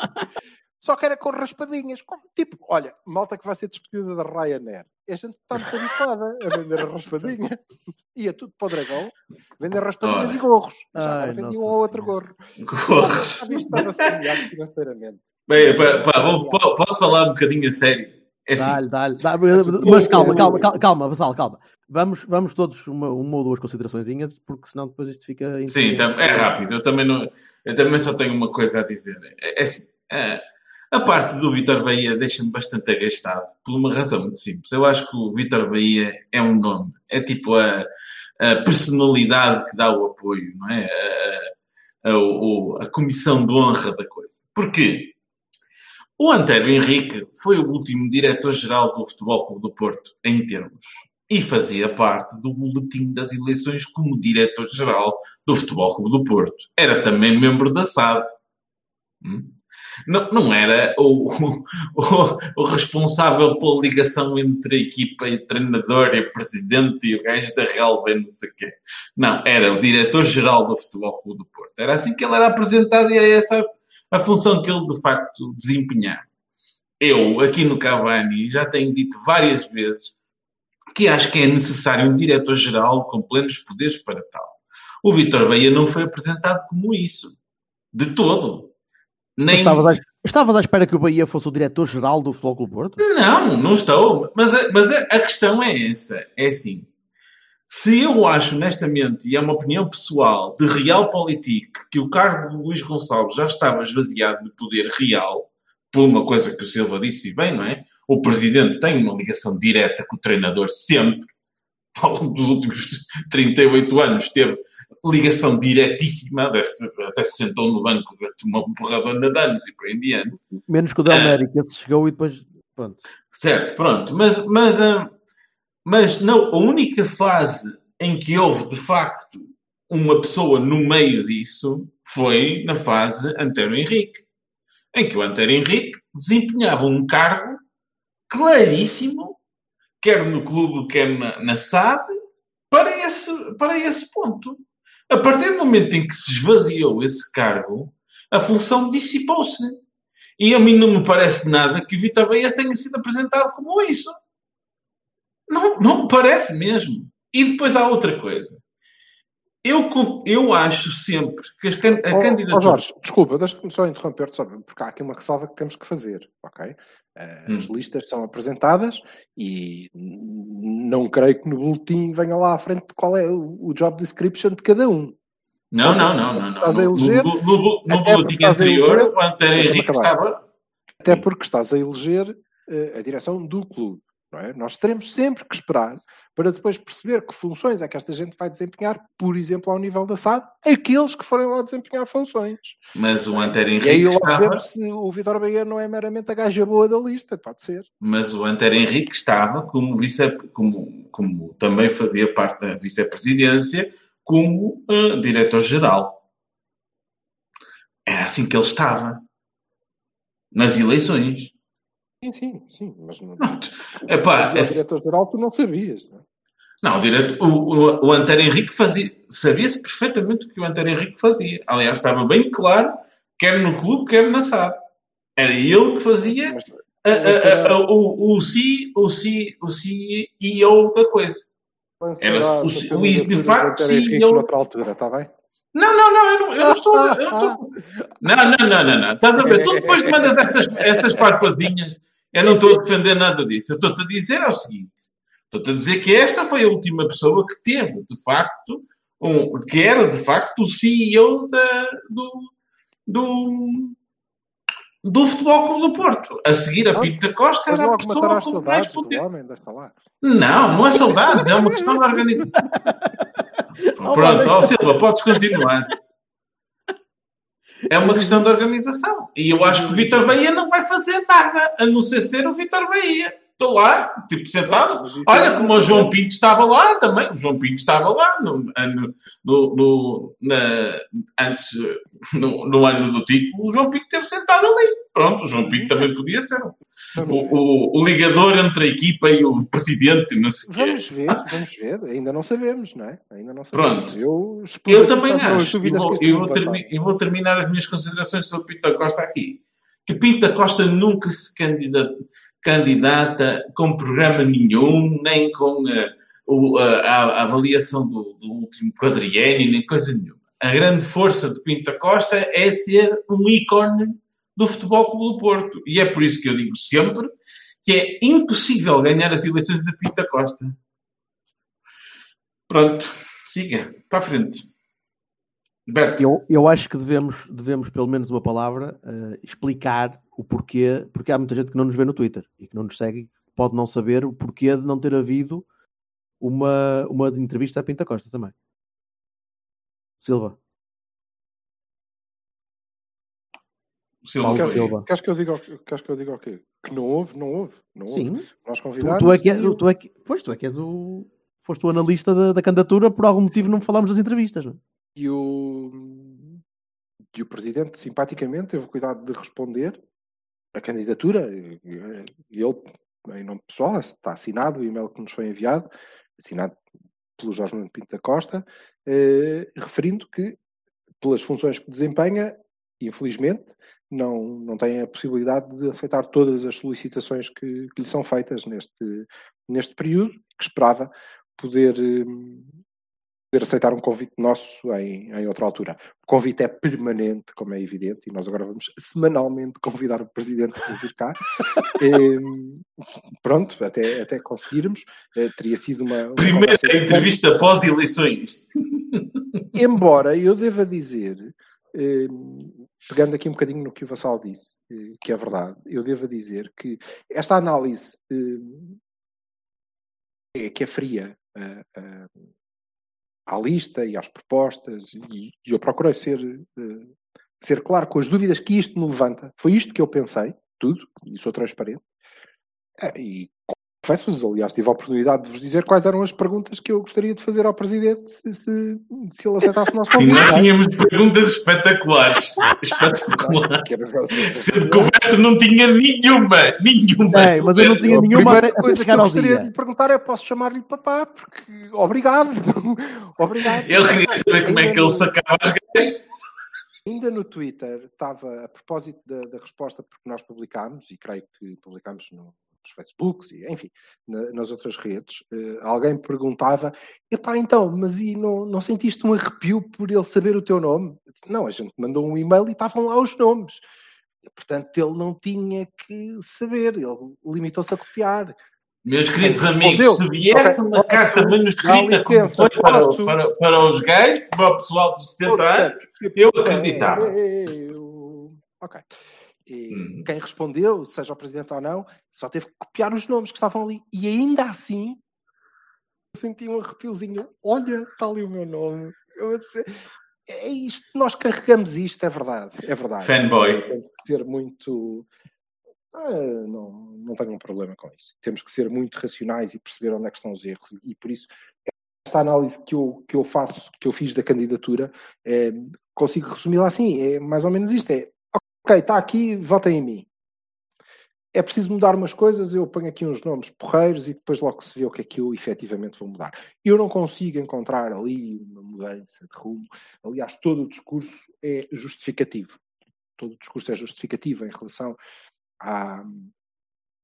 Só que era com raspadinhas. Como, tipo, olha, malta que vai ser despedida da Ryanair. A gente está muito habituada a vender a raspadinha. Ia tudo para o dragão, vender raspadinhas e gorros. Já Ai, um ou outro gorro. Gorros. Já melhor financeiramente. Bem, pá, pá, vou- po- posso falar um bocadinho a sério? É assim, Dá-lhe, dá-lhe. dá- Mas calma, calma, calma, calma, Vassal, calma. Vamos, vamos todos uma, uma ou duas consideraçõezinhas, porque senão depois isto fica. Sim, é rápido. Eu também, não, eu também só tenho uma coisa a dizer. É, é assim, é, a parte do Vitor Bahia deixa-me bastante agastado, por uma razão muito simples. Eu acho que o Vitor Bahia é um nome, é tipo a, a personalidade que dá o apoio, não é? A, a, a comissão de honra da coisa. Porquê? O Antero Henrique foi o último diretor-geral do Futebol Clube do Porto, em termos, e fazia parte do boletim das eleições como diretor-geral do Futebol Clube do Porto. Era também membro da SAD. Hum? Não, não era o, o, o responsável pela ligação entre a equipa e o treinador e o presidente e o gajo da relva e não sei o quê. Não, era o diretor-geral do Futebol Clube do Porto. Era assim que ele era apresentado e é essa a função que ele de facto desempenhava. Eu, aqui no Cavani, já tenho dito várias vezes que acho que é necessário um diretor-geral com plenos poderes para tal. O Vitor Bahia não foi apresentado como isso. De todo. Nem... Estavas à, estavas à espera que o Bahia fosse o diretor-geral do Futebol Clube Porto? Não, não estou. Mas, a, mas a, a questão é essa. É assim. Se eu acho, honestamente, e é uma opinião pessoal, de real político, que o cargo de Luís Gonçalves já estava esvaziado de poder real, por uma coisa que o Silva disse bem, não é? O presidente tem uma ligação direta com o treinador sempre. Ao longo dos últimos 38 anos teve ligação diretíssima, até se, até se sentou no banco durante uma porradona de anos e por aí em diante. Menos que o Del Ah. América se chegou e depois. Pronto. Certo, pronto. Mas, mas, ah, mas não, a única fase em que houve, de facto, uma pessoa no meio disso foi na fase Antero Henrique, em que o Antero Henrique desempenhava um cargo claríssimo, quer no clube, quer na, na SAD, para esse, para esse ponto. A partir do momento em que se esvaziou esse cargo, a função dissipou-se. E a mim não me parece nada que o Vitor Bahia tenha sido apresentado como isso. Não, não me parece mesmo. E depois há outra coisa. Eu, eu acho sempre que as can- a Ó- ó candidatura... Jorge, desculpa, deixa-me só interromper-te, só, porque há aqui uma ressalva que temos que fazer, ok? Eh, Hum. As listas são apresentadas e não creio que no boletim venha lá à frente de qual é o, job description de cada um. Não, não, não, não. não. Estás a No, eleger- no, no, no porque boletim anterior, eleger- o Antero Henrique estava... Até porque estás a eleger eh, a direção do clube. Não é? Nós teremos sempre que esperar para depois perceber que funções é que esta gente vai desempenhar, por exemplo, ao nível da SAD, aqueles que forem lá desempenhar funções. Mas o Antero E Henrique aí logo estava... vemos se o Vitor Bahia não é meramente a gaja boa da lista, pode ser. mas o Antero Henrique estava como vice, como, como também fazia parte da vice-presidência, como eh, diretor-geral. Era assim que ele estava. Nas eleições. Sim, sim, sim. Mas não, Epá, mas é- diretor-geral tu não sabias. Não é? Não, o, direto, o, o, o Antero Henrique fazia, sabia-se perfeitamente o que o Antero Henrique fazia. Aliás, estava bem claro, quer no clube, quer na SAD. Era ele que fazia Mas, a- a- a- a- o, o, C, o, C, o CEO da coisa. Era o- o- e de facto, eu- noutra altura, está bem? Não, não, não, eu não, eu não estou. a- Eu não, estou... não, não, não, não, não. Estás a ver? Tu depois mandas essas, essas farpazinhas. Eu não estou a defender nada disso. Eu estou-te a dizer é o seguinte: estou-te a dizer que esta foi a última pessoa que teve, de facto, um, que era de facto o CEO da, do, do, do Futebol Clube do Porto. A seguir a Pinto da Costa era a pessoa com mais poder. homem. Não, não é saudades, é uma questão de organização. Pronto, ó Silva, podes continuar. É uma questão de organização. E eu acho que o Vitor Bahia não vai fazer nada, a não ser ser o Vitor Bahia. Estou lá, tipo, sentado. Isso Olha, é- como o João Pinto estava lá também. O João Pinto estava lá no, no, no, na, antes, no, no ano do título. O João Pinto esteve sentado ali. Pronto, o João Pinto também podia ser o, o, o ligador entre a equipa e o presidente. Não sei. Vamos ver, vamos ver. Ainda não sabemos, não é? Ainda não sabemos. Pronto. Eu, Eu também acho. E vou, eu vou termi- eu vou terminar as minhas considerações sobre Pinto da Costa aqui. Que Pinto da Costa nunca se candida- candidata com programa nenhum, nem com o- a, a avaliação do, do último quadriênio, nem coisa nenhuma. A grande força de Pinta Costa é ser um ícone do Futebol Clube do Porto. E é por isso que eu digo sempre que é impossível ganhar as eleições a Pinta Costa. Pronto, siga, para a frente. Berto, Eu, eu acho que devemos, devemos, pelo menos uma palavra, eh, explicar o porquê, porque há muita gente que não nos vê no Twitter e que não nos segue, pode não saber o porquê de não ter havido uma, uma entrevista à Pinta Costa também. Silva. Silva foi. Silva. Queres que eu diga, o- queres que eu diga o quê? Que não houve? Não houve. Não houve. Sim, Nós tu, convidámos. tu é que eu- tu é que, pois, tu é que és o. Foste o analista da, da candidatura, por algum motivo não falámos das entrevistas. Não? é? E o, e o presidente, simpaticamente, teve o cuidado de responder a candidatura. Ele, em nome pessoal, está assinado o e-mail que nos foi enviado, assinado pelo Jorge Nuno Pinto da Costa, eh, referindo que, pelas funções que desempenha, infelizmente, não, não tem a possibilidade de aceitar todas as solicitações que, que lhe são feitas neste, neste período, que esperava poder, eh, poder aceitar um convite nosso em, em outra altura. O convite é permanente, como é evidente, e nós agora vamos semanalmente convidar o Presidente para vir cá. Em, pronto, até, até conseguirmos. Eh, teria sido uma. uma Primeira entrevista pós-eleições. Embora eu deva dizer, eh, pegando aqui um bocadinho no que o Vassal disse, eh, que é verdade, eu devo dizer que esta análise eh, é, que é fria eh, eh, à lista e às propostas, e, e eu procurei ser, eh, ser claro com as dúvidas que isto me levanta. Foi isto que eu pensei, tudo, e sou transparente. Eh, e confesso-vos, aliás, tive a oportunidade de vos dizer quais eram as perguntas que eu gostaria de fazer ao Presidente se, se, se ele aceitasse o nosso Sim, convite. nós tínhamos perguntas espetaculares. Espetaculares. Que era para ser- Sendo que o Berto não tinha nenhuma. Nenhuma. É, mas eu não tinha A nenhuma até coisa que eu gostaria de lhe perguntar é: posso chamar-lhe papá? Porque obrigado, obrigado. Ele queria saber como é que ele sacava as gajas. Ainda no Twitter estava, a propósito da, da resposta, porque nós publicámos, e creio que publicámos no- nos Facebooks, e, enfim, na- nas outras redes, eh, alguém perguntava: epá, então, mas e não, não sentiste um arrepio por ele saber o teu nome? Disse, não, a gente mandou um e-mail e estavam lá os nomes. Portanto, ele não tinha que saber, ele limitou-se a copiar. Meus queridos amigos, se viesse Ok, uma carta manuscrita licença, foi para, para, para os gays, para o pessoal dos 70 anos, eu acreditava. Eu- Ok. E Hum. Quem respondeu, seja o presidente ou não, só teve que copiar os nomes que estavam ali. E ainda assim, eu senti um arrepiozinho. Olha, está ali o meu nome. Eu- é isto, nós carregamos isto, é verdade. É verdade. Fanboy. Tem que ser muito. Ah, não, não tenho um problema com isso. Temos que ser muito racionais e perceber onde é que estão os erros. E por isso, esta análise que eu, que eu faço, que eu fiz da candidatura, é, consigo resumi-la assim: é mais ou menos isto: é ok, está aqui, votem em mim. É preciso mudar umas coisas, eu ponho aqui uns nomes porreiros e depois logo se vê o que é que eu efetivamente vou mudar. Eu não consigo encontrar ali uma mudança de rumo. Aliás, todo o discurso é justificativo. Todo o discurso é justificativo em relação à,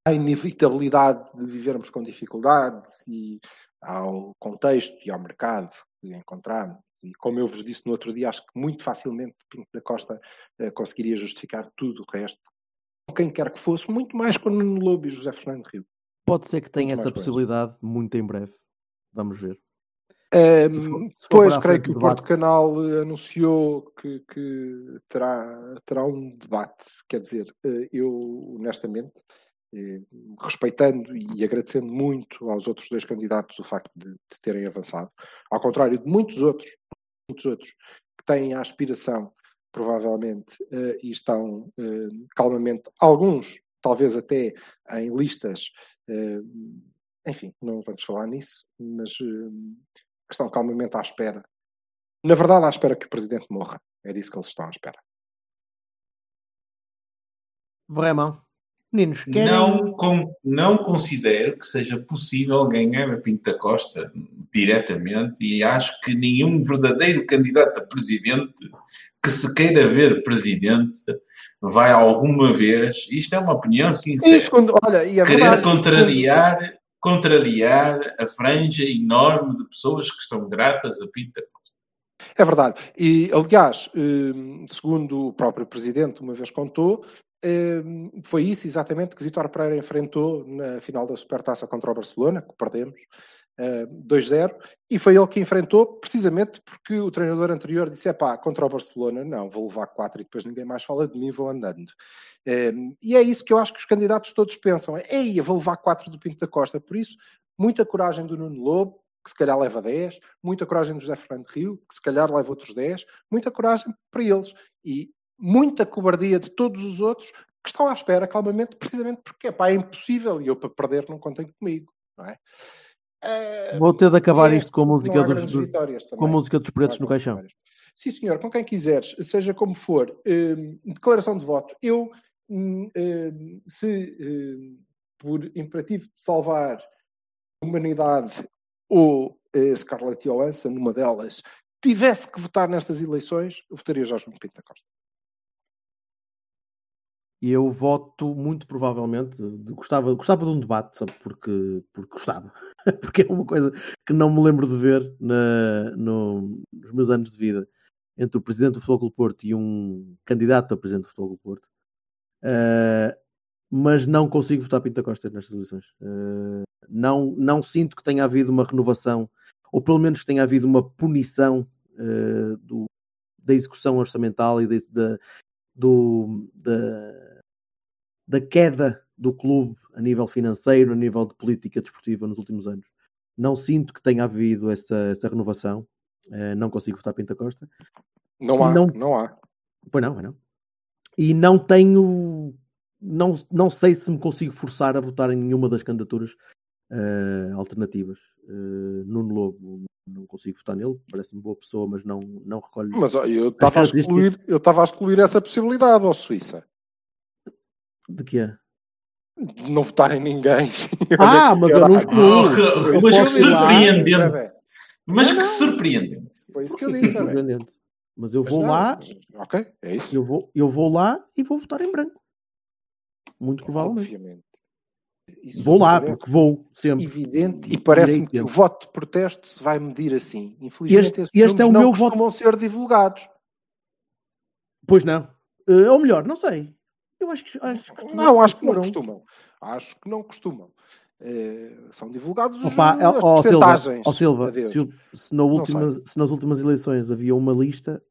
à inevitabilidade de vivermos com dificuldades e ao contexto e ao mercado que encontramos. E como eu vos disse no outro dia, acho que muito facilmente Pinto da Costa eh, conseguiria justificar tudo o resto, com quem quer que fosse, muito mais com o Nuno Lobo e José Fernando Rio. Pode ser que tenha Muito essa possibilidade muito em breve. Vamos ver. Um, Se for- se Depois, a creio que o do Porto debate. Canal eh, anunciou que, que terá, terá um debate. Quer dizer, eh, eu, honestamente, respeitando e agradecendo muito aos outros dois candidatos o facto de, de terem avançado, ao contrário de muitos outros, muitos outros que têm a aspiração, provavelmente, eh, e estão eh, calmamente, alguns, talvez até em listas, eh, enfim, não vamos falar nisso, mas que estão calmamente à espera. Na verdade, à espera que o presidente morra. É disso que eles estão à espera. Vraiment. Meninos, querem... Não, con- não considero que seja possível ganhar a Pinta Costa diretamente e acho que nenhum verdadeiro candidato a presidente que se queira ver presidente vai alguma vez, isto é uma opinião sincera, segundo, olha, e é querer verdade, contrariar, contrariar a franja enorme de pessoas que estão gratas a Pinta É verdade. E, aliás, eh, segundo o próprio Presidente uma vez contou, eh, foi isso exatamente que Vitor Pereira enfrentou na final da Supertaça contra o Barcelona, que perdemos, 2-0, e foi ele que enfrentou precisamente porque o treinador anterior disse, pá, contra o Barcelona, não, vou levar 4 e depois ninguém mais fala de mim, vou andando. Eh, E é isso que eu acho que os candidatos todos pensam, é, eu vou levar 4 do Pinto da Costa, por isso, muita coragem do Nuno Lobo, que se calhar leva 10, muita coragem do José Fernando Rio, que se calhar leva outros 10, muita coragem para eles e muita cobardia de todos os outros que estão à espera calmamente, precisamente porque pá, é impossível e eu para perder não contem comigo, não é? Eh, Vou ter de acabar é isto com a música dos, com a música dos pretos no caixão. vitórias. Sim, senhor, com quem quiseres, seja como for, hum, declaração de voto. Eu, hum, hum, se hum, por imperativo de salvar a humanidade ou eh, Scarlett Johansson, numa delas, tivesse que votar nestas eleições, eu votaria Jorge Pinto da Costa. Eu voto muito provavelmente, de- gostava, gostava de um debate? Porque, porque gostava. porque é uma coisa que não me lembro de ver na, no- nos meus anos de vida entre o presidente do Futebol Clube Porto e um candidato a presidente do Futebol Clube Porto. Ah, mas não consigo votar Pinto da Costa nestas eleições. Ah, não, não sinto que tenha havido uma renovação, ou pelo menos que tenha havido uma punição ah, do- da execução orçamental e de- da, do, da, da queda do clube a nível financeiro, a nível de política desportiva nos últimos anos. Não sinto que tenha havido essa, essa renovação. Eh, não consigo votar Pinta Costa. Não há, Não- não, há. Pois não, não. E não tenho. Não, não sei se me consigo forçar a votar em nenhuma das candidaturas eh, alternativas. Eh, Nuno Lobo, não consigo votar nele, parece-me boa pessoa, mas não, não recolho. Mas ó, eu estava a excluir, eu a excluir essa possibilidade, ó Suíça. De que é? De não votar em ninguém. Ah, mas eu não excluo. Mas que surpreendente. Mas que surpreendente. Foi isso que eu disse. Surpreendente. Mas eu vou lá, Ok, é isso. eu vou, eu vou lá e vou votar em branco. Muito provavelmente. Obviamente. Isso Vou lá, porque vou sempre. evidente e parece-me que o voto de protesto se vai medir assim. Infelizmente, Este- este é o não meu costumam ser divulgados. Pois não. Eh, ou melhor, não sei. Eu acho que. Acho que costuma- Não, acho que não costumam. Acho que não costumam. Eh, são divulgados Opa, as Silva, percentagens. Silva se, se na última, se nas últimas eleições havia uma lista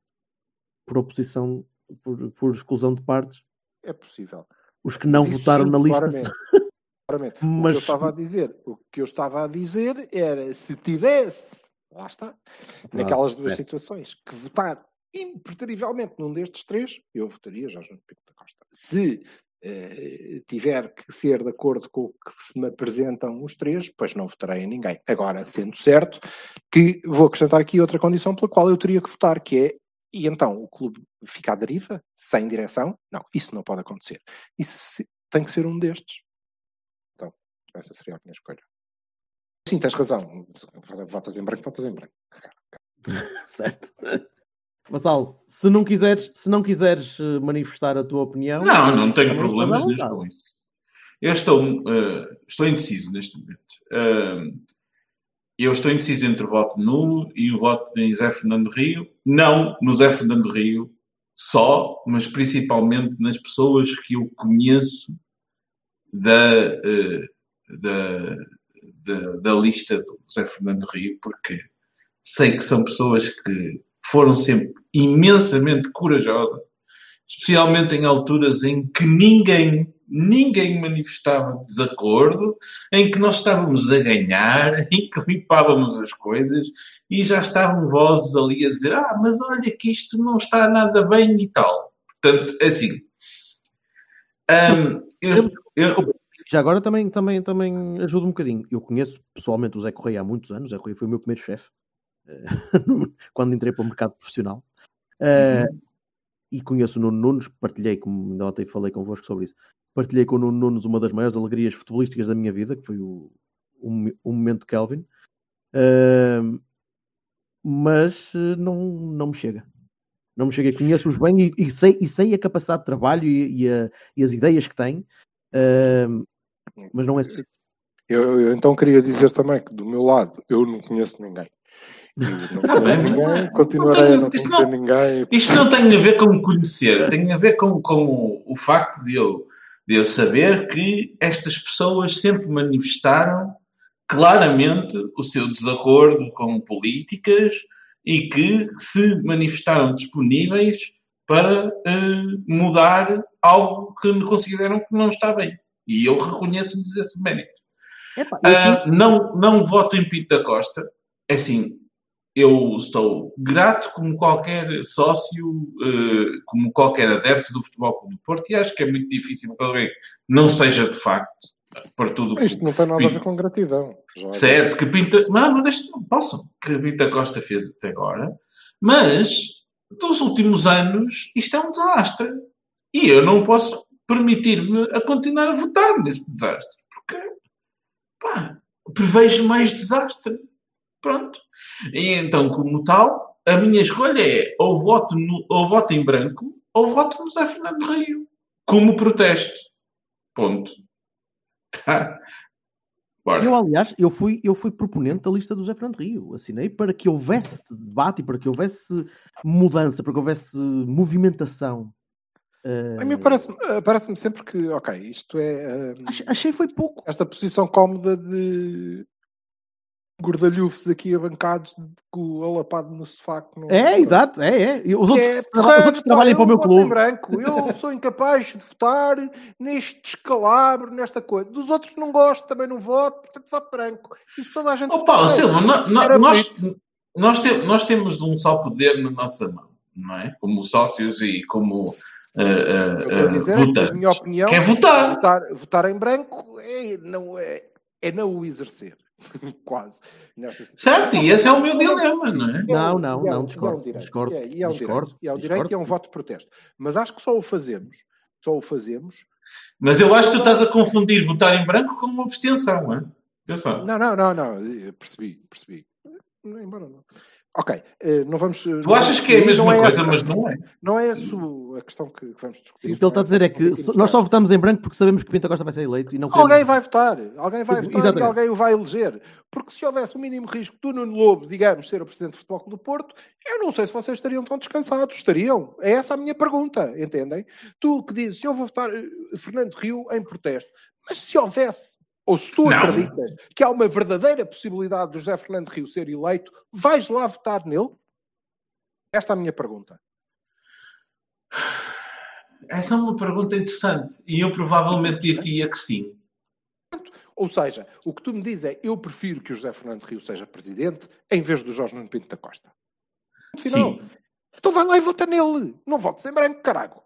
por oposição, por, por exclusão de partes, É possível. os que não votaram na lista. claramente. Claramente. O que Mas- eu estava a dizer, o que eu estava a dizer era se tivesse, lá está, naquelas duas certo. situações, que votar impertrivelmente num destes três, eu votaria Jorge Pinto da Costa. Se eh, tiver que ser de acordo com o que se me apresentam os três, pois não votarei em ninguém. Agora, sendo certo que vou acrescentar aqui outra condição pela qual eu teria que votar, que é e então o clube fica à deriva, sem direção? Não, isso não pode acontecer. Isso tem que ser um destes. Essa seria a minha escolha. Sim, tens razão. Votas em branco, votas em branco. certo. Vassal, se não quiseres, se não quiseres eh, manifestar a tua opinião. Não, não tenho também problemas nenhum vontade. com isso. Eu estou, eh, estou indeciso neste momento. Eh, eu estou indeciso entre o voto nulo e o voto em Zé Fernando Rio. Não no Zé Fernando Rio só, mas principalmente nas pessoas que eu conheço da, eh, da, da, da lista do Zé Fernando Rio, porque sei que são pessoas que foram sempre imensamente corajosas, especialmente em alturas em que ninguém, ninguém manifestava desacordo, em que nós estávamos a ganhar, em que limpávamos as coisas e já estavam vozes ali a dizer: Ah, mas olha que isto não está nada bem e tal. Portanto, assim. hum, eu, eu- já agora também, também, também ajuda um bocadinho. Eu conheço pessoalmente o Zé Correia há muitos anos. O Zé Correia foi o meu primeiro chefe eh, quando entrei para o mercado profissional. Eh, E conheço o Nuno Nunes, partilhei, como ainda ontem falei convosco sobre isso, partilhei com o Nuno Nunes uma das maiores alegrias futebolísticas da minha vida, que foi o, o, o momento de Kelvin. Eh, mas eh, não, não me chega. Não me cheguei, conheço-os bem e, e sei, e sei a capacidade de trabalho e, e a- e as ideias que têm, ahm, mas não é. Eu, eu então queria dizer também que do meu lado eu não conheço ninguém. E não Tá conheço ninguém, continuarei a não conhecer não- ninguém. Isto não tem a ver com me conhecer, tem a ver com, com o, facto de eu, de eu saber que estas pessoas sempre manifestaram claramente o seu desacordo com políticas e que se manifestaram disponíveis para eh, mudar algo que consideram que não está bem. E eu reconheço-lhes esse mérito. Eu Ah, não, não voto em Pinto da Costa. É assim, eu estou grato como qualquer sócio, eh, como qualquer adepto do Futebol Clube do Porto e acho que é muito difícil que alguém não seja de facto, para tudo Isto não tem nada a ver com gratidão. Já- Certo, que Pinta. Não, não, deixa, não posso. Que Pinta Costa fez até agora. Mas, dos últimos anos, isto é um desastre. E eu não posso permitir-me a continuar a votar nesse desastre. Porque, pá, prevejo mais desastre. Pronto. E então, como tal, a minha escolha é ou voto, no, ou voto em branco ou voto no Zé Fernando Rio. Como protesto. Ponto. Tá? Bora. Eu, aliás, eu fui, eu fui proponente da lista do Zé Fernando Rio. Assinei para que houvesse debate para que houvesse mudança, para que houvesse movimentação. Ah, A mim parece-me eh, parece-me sempre que, ok, isto é ach- achei foi pouco. esta posição cómoda de gordalhufos aqui abancados com o alapado no sofá. Não, É, exato, é, é. E os outros, é, os outros trabalham para o meu em clube. branco. Eu sou incapaz de votar neste descalabro, nesta coisa. Dos outros não gosto, também não voto, portanto voto branco. Isso toda a gente. Opa. Silva, no- no- nós, nós, te- nós temos um só poder na nossa mão, não é? Como sócios e como é na votantes. minha opinião, Que é votar. votar, votar em branco é não, é, é não o exercer. Quase. Certo, e esse é o meu dilema, não é? É Não, não, é não, discordo, e é direito, discordo, e é- é um direito, e é um direito e é um voto de protesto. Mas acho que só o fazemos, só o fazemos. Mas eu acho que tu estás a confundir votar em branco com uma abstenção, não é? Atenção. Não, não, não, não. Percebi, percebi. Embora não. Ok, eh, não vamos. Tu achas que é a mesma coisa, mas não é. Não é essa a questão que, que vamos discutir. Sim, o que ele está a dizer é que se- nós só votamos em branco porque sabemos que Pinta Costa vai ser eleito e não queremos- Alguém vai votar, alguém vai votar Exatamente. e alguém o vai eleger. Porque se houvesse o mínimo risco do Nuno Lobo, digamos, ser o presidente do Futebol Clube do Porto, eu não sei se vocês estariam tão descansados. Estariam? É essa a minha pergunta, entendem? Tu que dizes, eu vou votar eh, Fernando Rio em protesto. Mas se houvesse, ou se tu Não. acreditas que há uma verdadeira possibilidade do José Fernando Rio ser eleito, vais lá votar nele? Esta é a minha pergunta. Essa é uma pergunta interessante. E eu provavelmente diria que sim. Ou seja, o que tu me dizes é eu prefiro que o José Fernando Rio seja presidente em vez do Jorge Nuno Pinto da Costa. Final. Sim. Então vai lá e vota nele. Não votes em branco, caralho.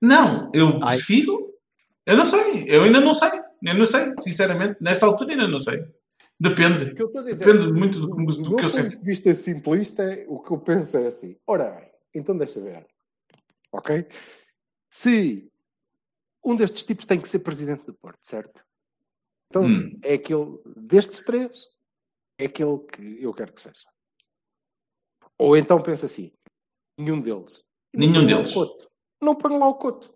Não, eu Ai. prefiro. Eu não sei. Eu ainda não sei. Eu não sei, sinceramente. Nesta altura ainda não sei. Depende. Depende muito do, do, do, do do que eu ponto sei. de vista simplista, o que eu penso é assim. Ora bem, então deixa ver. Ok? Se um destes tipos tem que ser presidente do Porto, certo? Então Hum. é aquele destes três, é aquele que eu quero que seja. Ou então pensa assim: nenhum deles. Nenhum Não deles. Não ponham lá o coto.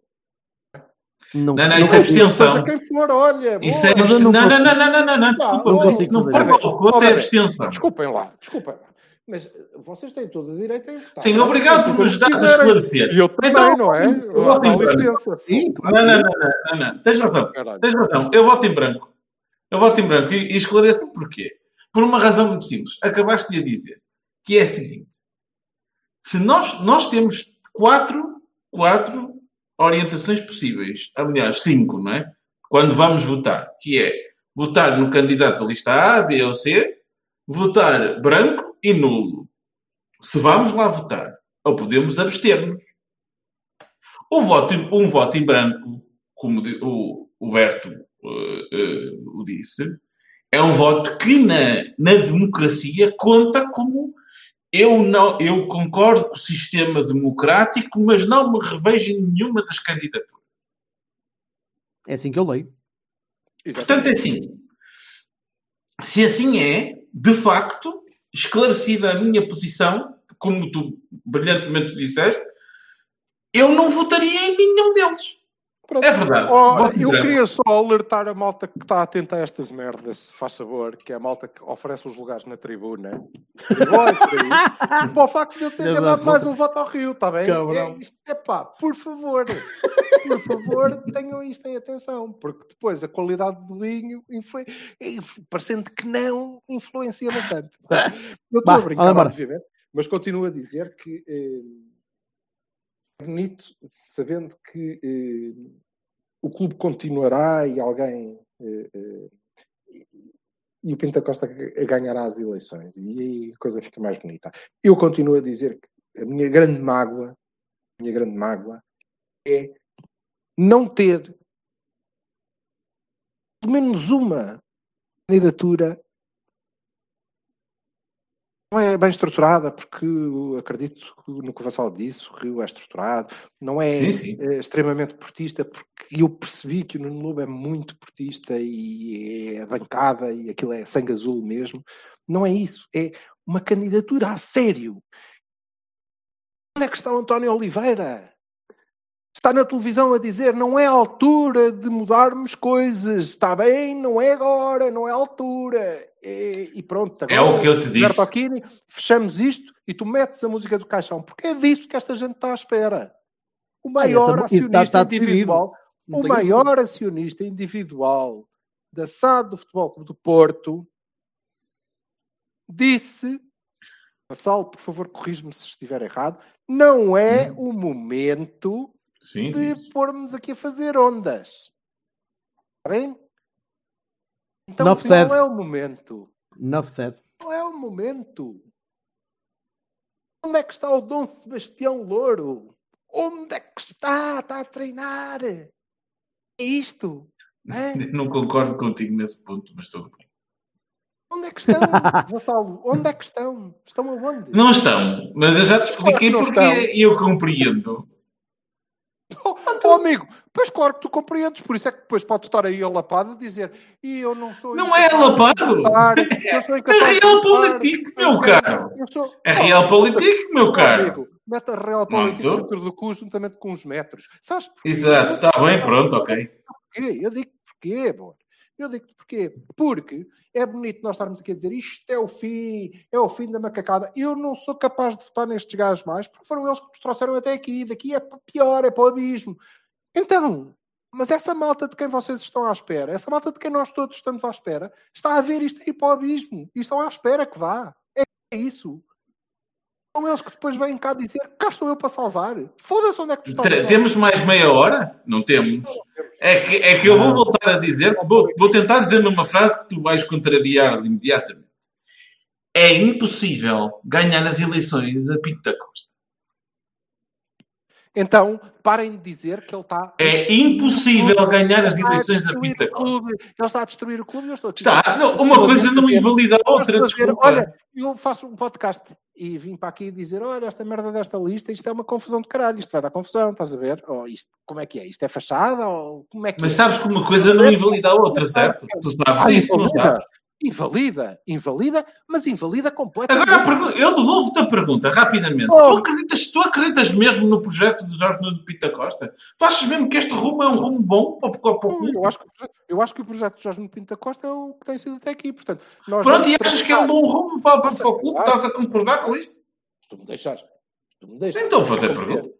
Não, Não, não, isso é abstenção. Seja quem for, olha. Isso é abstenção. não Não, não, não, não, não, não, não, Pá, desculpa. não Isso não Ora é abstenção. Desculpem lá, desculpem lá. Mas vocês têm todo o direito em votar. Sim, obrigado por me ajudares a esclarecer. E eu também, Então, não é? eu voto em branco. Sim, Não, não, não, não, não, não. Tens razão. Tens razão. Eu voto em branco. Eu voto em branco e, e esclareço porquê. Por uma razão muito simples. Acabaste de a dizer. Que é a seguinte. Se nós, nós temos quatro, quatro orientações possíveis. Aliás, cinco, não é? Quando vamos votar. Que é votar no candidato da lista A, B ou C, votar branco e nulo. Se vamos lá votar. Ou podemos abster-nos. O voto, um voto em branco, como o, o Berto eh, eh, o disse, é um voto que na, na democracia conta como eu, não, eu concordo com o sistema democrático, mas não me revejo em nenhuma das candidaturas. É assim que eu leio. Portanto, é assim. Se assim é, de facto, esclarecida a minha posição, como tu brilhantemente disseste, eu não votaria em nenhum deles. Pronto. É verdade. Oh, eu queria só alertar a malta que está atenta a estas merdas, faz favor, que é a malta que oferece os lugares na tribuna. Aí. Para o facto de eu ter levado mais um voto ao Rio, está bem? É, isto, epá, por favor, por favor, tenham isto em atenção, porque depois a qualidade do vinho, influ- inf- parecendo que não, influencia bastante. Eu estou a brincar, obviamente, mas continuo a dizer que. eh, bonito sabendo que eh, o clube continuará e alguém eh, eh, e- o Pinta Costa ganhará as eleições e aí a coisa fica mais bonita. Eu continuo a dizer que a minha grande mágoa, a minha grande mágoa é não ter pelo menos uma candidatura é bem estruturada, porque acredito que no que o Vassal disse, o Rio é estruturado, não é Sim, sim. eh, extremamente portista, porque eu percebi que o Nuno Lobo é muito portista e é bancada e aquilo é sangue azul mesmo. Não é isso, é uma candidatura a sério. Onde é que está o António Oliveira? Está na televisão a dizer não é a altura de mudarmos coisas, está bem, não é agora, não é a altura. E, e pronto, agora, É o que eu te disse. Occhini, fechamos isto e tu metes a música do caixão, porque é disso que esta gente está à espera. O maior e acionista está- está individual, o maior acionista individual da SAD do Futebol Clube do Porto disse, Vassal, por favor, corrige-me se estiver errado, não é o momento Sim, de pormos aqui a fazer ondas. Está bem? Então, said. não é o momento. Said. Não é o momento. Onde é que está o Dom Sebastião Louro? Onde é que está? Está a treinar. É isto. Hã? Não concordo contigo nesse ponto, mas tudo bem. Onde é que estão, Vassalo? Onde é que estão? Estão aonde? Não estão, mas eu já te expliquei porque não estão. eu compreendo. Oh, oh, amigo, pois claro que tu compreendes, por isso é que depois podes estar aí alapado a dizer e eu não sou. Não é alapado. votar, eu sou É incapaz real político, eu meu caro. sou- É real político, meu caro. amigo, mete a real dentro do cu juntamente com os metros. Sabes porquê? Exato, está bem, pronto, ok. porquê? Eu digo porquê, amor. Eu digo porquê. Porque é bonito nós estarmos aqui a dizer isto é o fim, é o fim da macacada. Eu não sou capaz de votar nestes gajos mais, porque foram eles que nos trouxeram até aqui. Daqui é pior, é para o abismo. Então, mas essa malta de quem vocês estão à espera, essa malta de quem nós todos estamos à espera, está a ver isto aí para o abismo. E estão à espera que vá. É isso. São eles que depois vêm cá dizer cá estou eu para salvar. Foda-se onde é que tu estás. Temos mais meia hora? Não temos. É que, é que eu vou voltar a dizer, vou, vou tentar dizer numa frase que tu vais contrariar imediatamente. É impossível ganhar as eleições a Pinto da Costa. Então, parem de dizer que ele está. É impossível ganhar as eleições a Costa. clube. Ele está a destruir o clube e eu estou aqui. Está, não, uma coisa não invalida a outra, dizer. Olha, eu faço um podcast e vim para aqui dizer: olha, esta merda desta lista, isto é uma confusão de caralho, isto vai dar confusão, estás a ver? Ou isto, como é que é? Isto é fachada? Ou como é que Mas é? sabes que uma coisa não invalida a outra, certo? Tu sabes disso, não sabes? Invalida, invalida, mas invalida completamente. Agora eu devolvo-te a pergunta, rapidamente. Oh. Tu, acreditas, tu acreditas mesmo no projeto de Jorge Nuno Pinto da Costa? Tu achas mesmo que este rumo é um rumo bom para, o- para clube? Eu acho, que, o projeto- eu acho que o projeto de Jorge Nuno Pinto da Costa é o que tem sido até aqui. Portanto, Pronto, e achas que é um bom rumo para, para, para o clube? Estás a concordar com isto? Tu me deixares. se tu me deixas Então vou fazer a pergunta.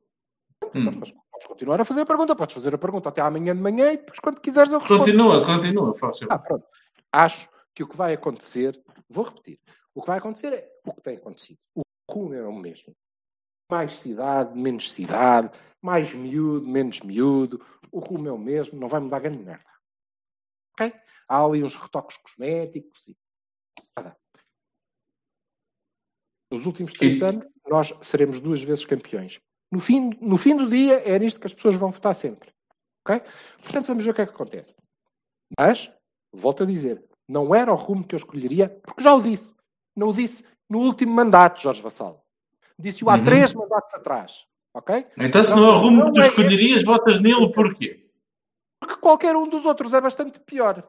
Então, podes, podes continuar a fazer a pergunta, podes fazer a pergunta até amanhã de manhã e depois, quando quiseres, eu respondo. Continua, continua, faz. Ah, pronto. Acho que o que vai acontecer, vou repetir, o que vai acontecer é o que tem acontecido. O rumo é o mesmo. Mais cidade, menos cidade, mais miúdo, menos miúdo. O rumo é o mesmo, não vai mudar grande merda. Ok? Há ali uns retoques cosméticos e nada. Nos últimos três E- anos, nós seremos duas vezes campeões. No fim, no fim do dia, é nisto que as pessoas vão votar sempre. Ok? Portanto, vamos ver o que é que acontece. Mas, volto a dizer, não era o rumo que eu escolheria, porque já o disse. Não o disse no último mandato, Jorge Vassal. Disse-o há Uhum. três mandatos atrás. Ok? Então, se não é o rumo que tu é escolherias, votas nele porquê? Porque qualquer um dos outros é bastante pior.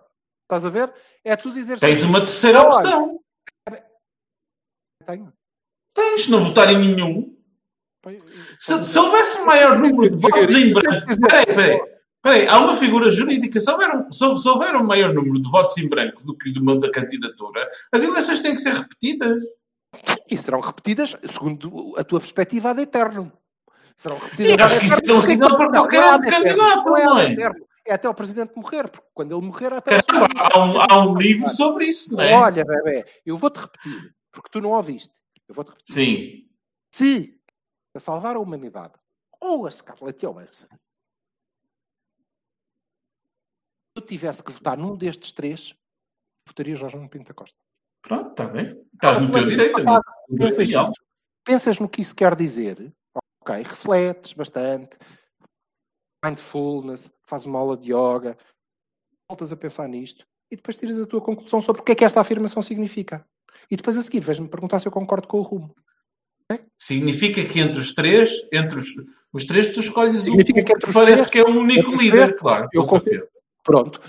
Estás a ver? É tu dizer Tens uma terceira Olha, opção. Tenho. Tens, não votar em nenhum. Se, se houvesse um maior número de votos em branco. Peraí, peraí. Peraí, há uma figura jurídica. Se houver, um, se, houver um maior número de votos em branco do que o número da candidatura, as eleições têm que ser repetidas. E serão repetidas, segundo a tua perspectiva, ad eterno. Serão Eu repetidas acho que isso é um sinal para qualquer candidato, não é é? É até o presidente morrer, porque quando ele morrer, até Caramba, há um, há um livro sobre isso, não é? Olha, bebê, eu vou-te repetir, porque tu não ouviste. Eu vou-te repetir. Sim. Se a salvar a humanidade ou a Scarlett Johansson eu tivesse que votar num destes três, votaria Jorge Nuno Pinto da Costa. Pronto, está bem. Estás no teu direito. No teu Pensas, ideal. nisso, pensas no que isso quer dizer, ok, refletes bastante, mindfulness, fazes uma aula de yoga, voltas a pensar nisto e depois tiras a tua conclusão sobre o que é que esta afirmação significa. E depois a seguir vais-me perguntar se eu concordo com o rumo. Significa que entre os três, entre os, os três, tu escolhes Significa o que entre os parece três- que é o único líder, três, claro, eu com confio- certeza. Pronto.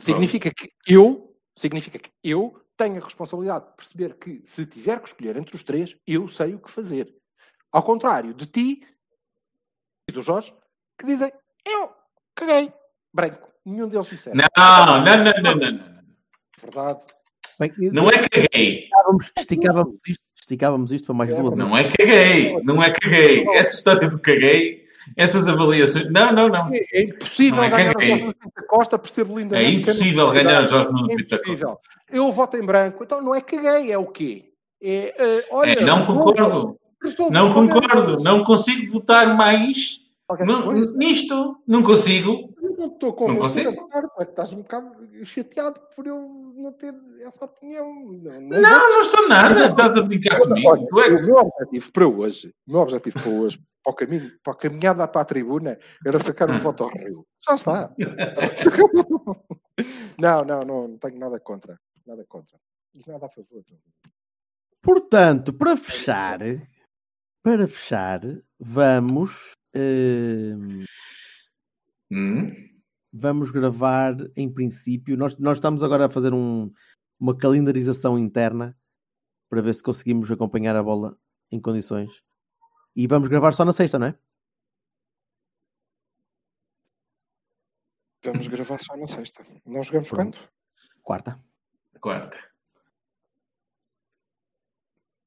Significa que eu, significa que eu tenho a responsabilidade de perceber que se tiver que escolher entre os três, eu sei o que fazer. Ao contrário de ti e do Jorge, que dizem, eu caguei, branco, nenhum deles me serve. Não, não, não, não, não, não. Verdade. Bem, Não é caguei. esticávamos, esticávamos isto, esticávamos isto para mais É duas. Não é caguei. Não é caguei. Essa história do caguei, essas avaliações. Não, não, não. É, é impossível Não é ganhar o caguei. Jorge Pinto Costa, percebo É lindamente. que impossível ganhar Jorge É Pinto Costa. impossível. Eu voto em branco, então não é caguei, é o quê? É, eh, olha, É, não concordo. Não concordo. Não consigo votar mais não- nisto. Não consigo. Não estou convencido é que estás um bocado chateado por eu não ter essa opinião. Não, Não, não estou nada. Estás a brincar comigo. Olha, é que- o meu objetivo para hoje, o meu objetivo para hoje, para o caminho, para a caminhada para a tribuna, era sacar um voto ao Rio. Já está. não, não, não, não tenho nada contra. Nada contra. E nada a favor. Portanto, para fechar, para fechar, vamos, eh, Hum? Vamos gravar em princípio. Nós, nós estamos agora a fazer um- uma calendarização interna para ver se conseguimos acompanhar a bola em condições. E vamos gravar só na sexta, não é? Vamos gravar só na sexta. Não jogamos quando? Quarta. Quarta.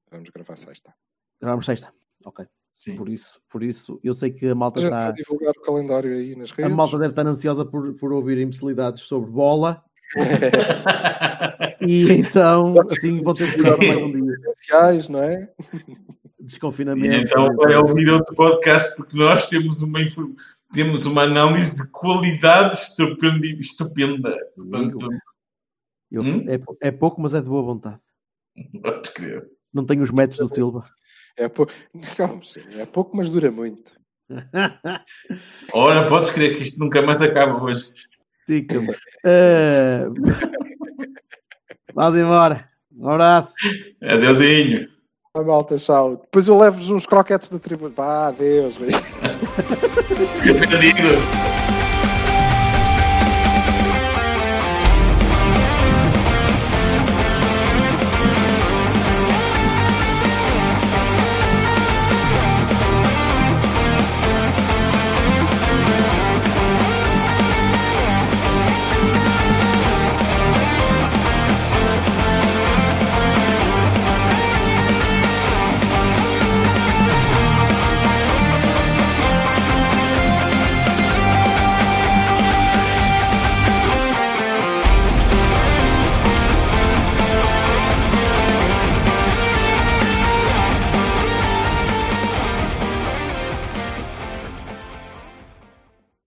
Vamos gravar sexta. Gravamos sexta. Ok. Sim. Por isso, por isso, eu sei que a malta A está. divulgar o calendário aí nas A redes. malta deve estar ansiosa por, por ouvir imbecilidades sobre bola. E então, assim, vão ter que esperar mais um dia. Sociais, não é? E Desconfinamento. então vai ouvir outro podcast porque nós temos uma, info- temos uma análise de qualidade estupenda. estupenda. Portanto, Eu- Hum? é, é pouco, mas é de boa vontade. podes crer. Não tenho os metros do Silva. É, pou... É pouco, mas dura muito. Ora, podes crer que isto nunca mais acaba hoje. Tica-me. Uh... Vamos embora. Um abraço. Adeusinho. A malta, tchau. Depois eu levo-vos uns croquetes da tribuna. Pá, adeus. beijo.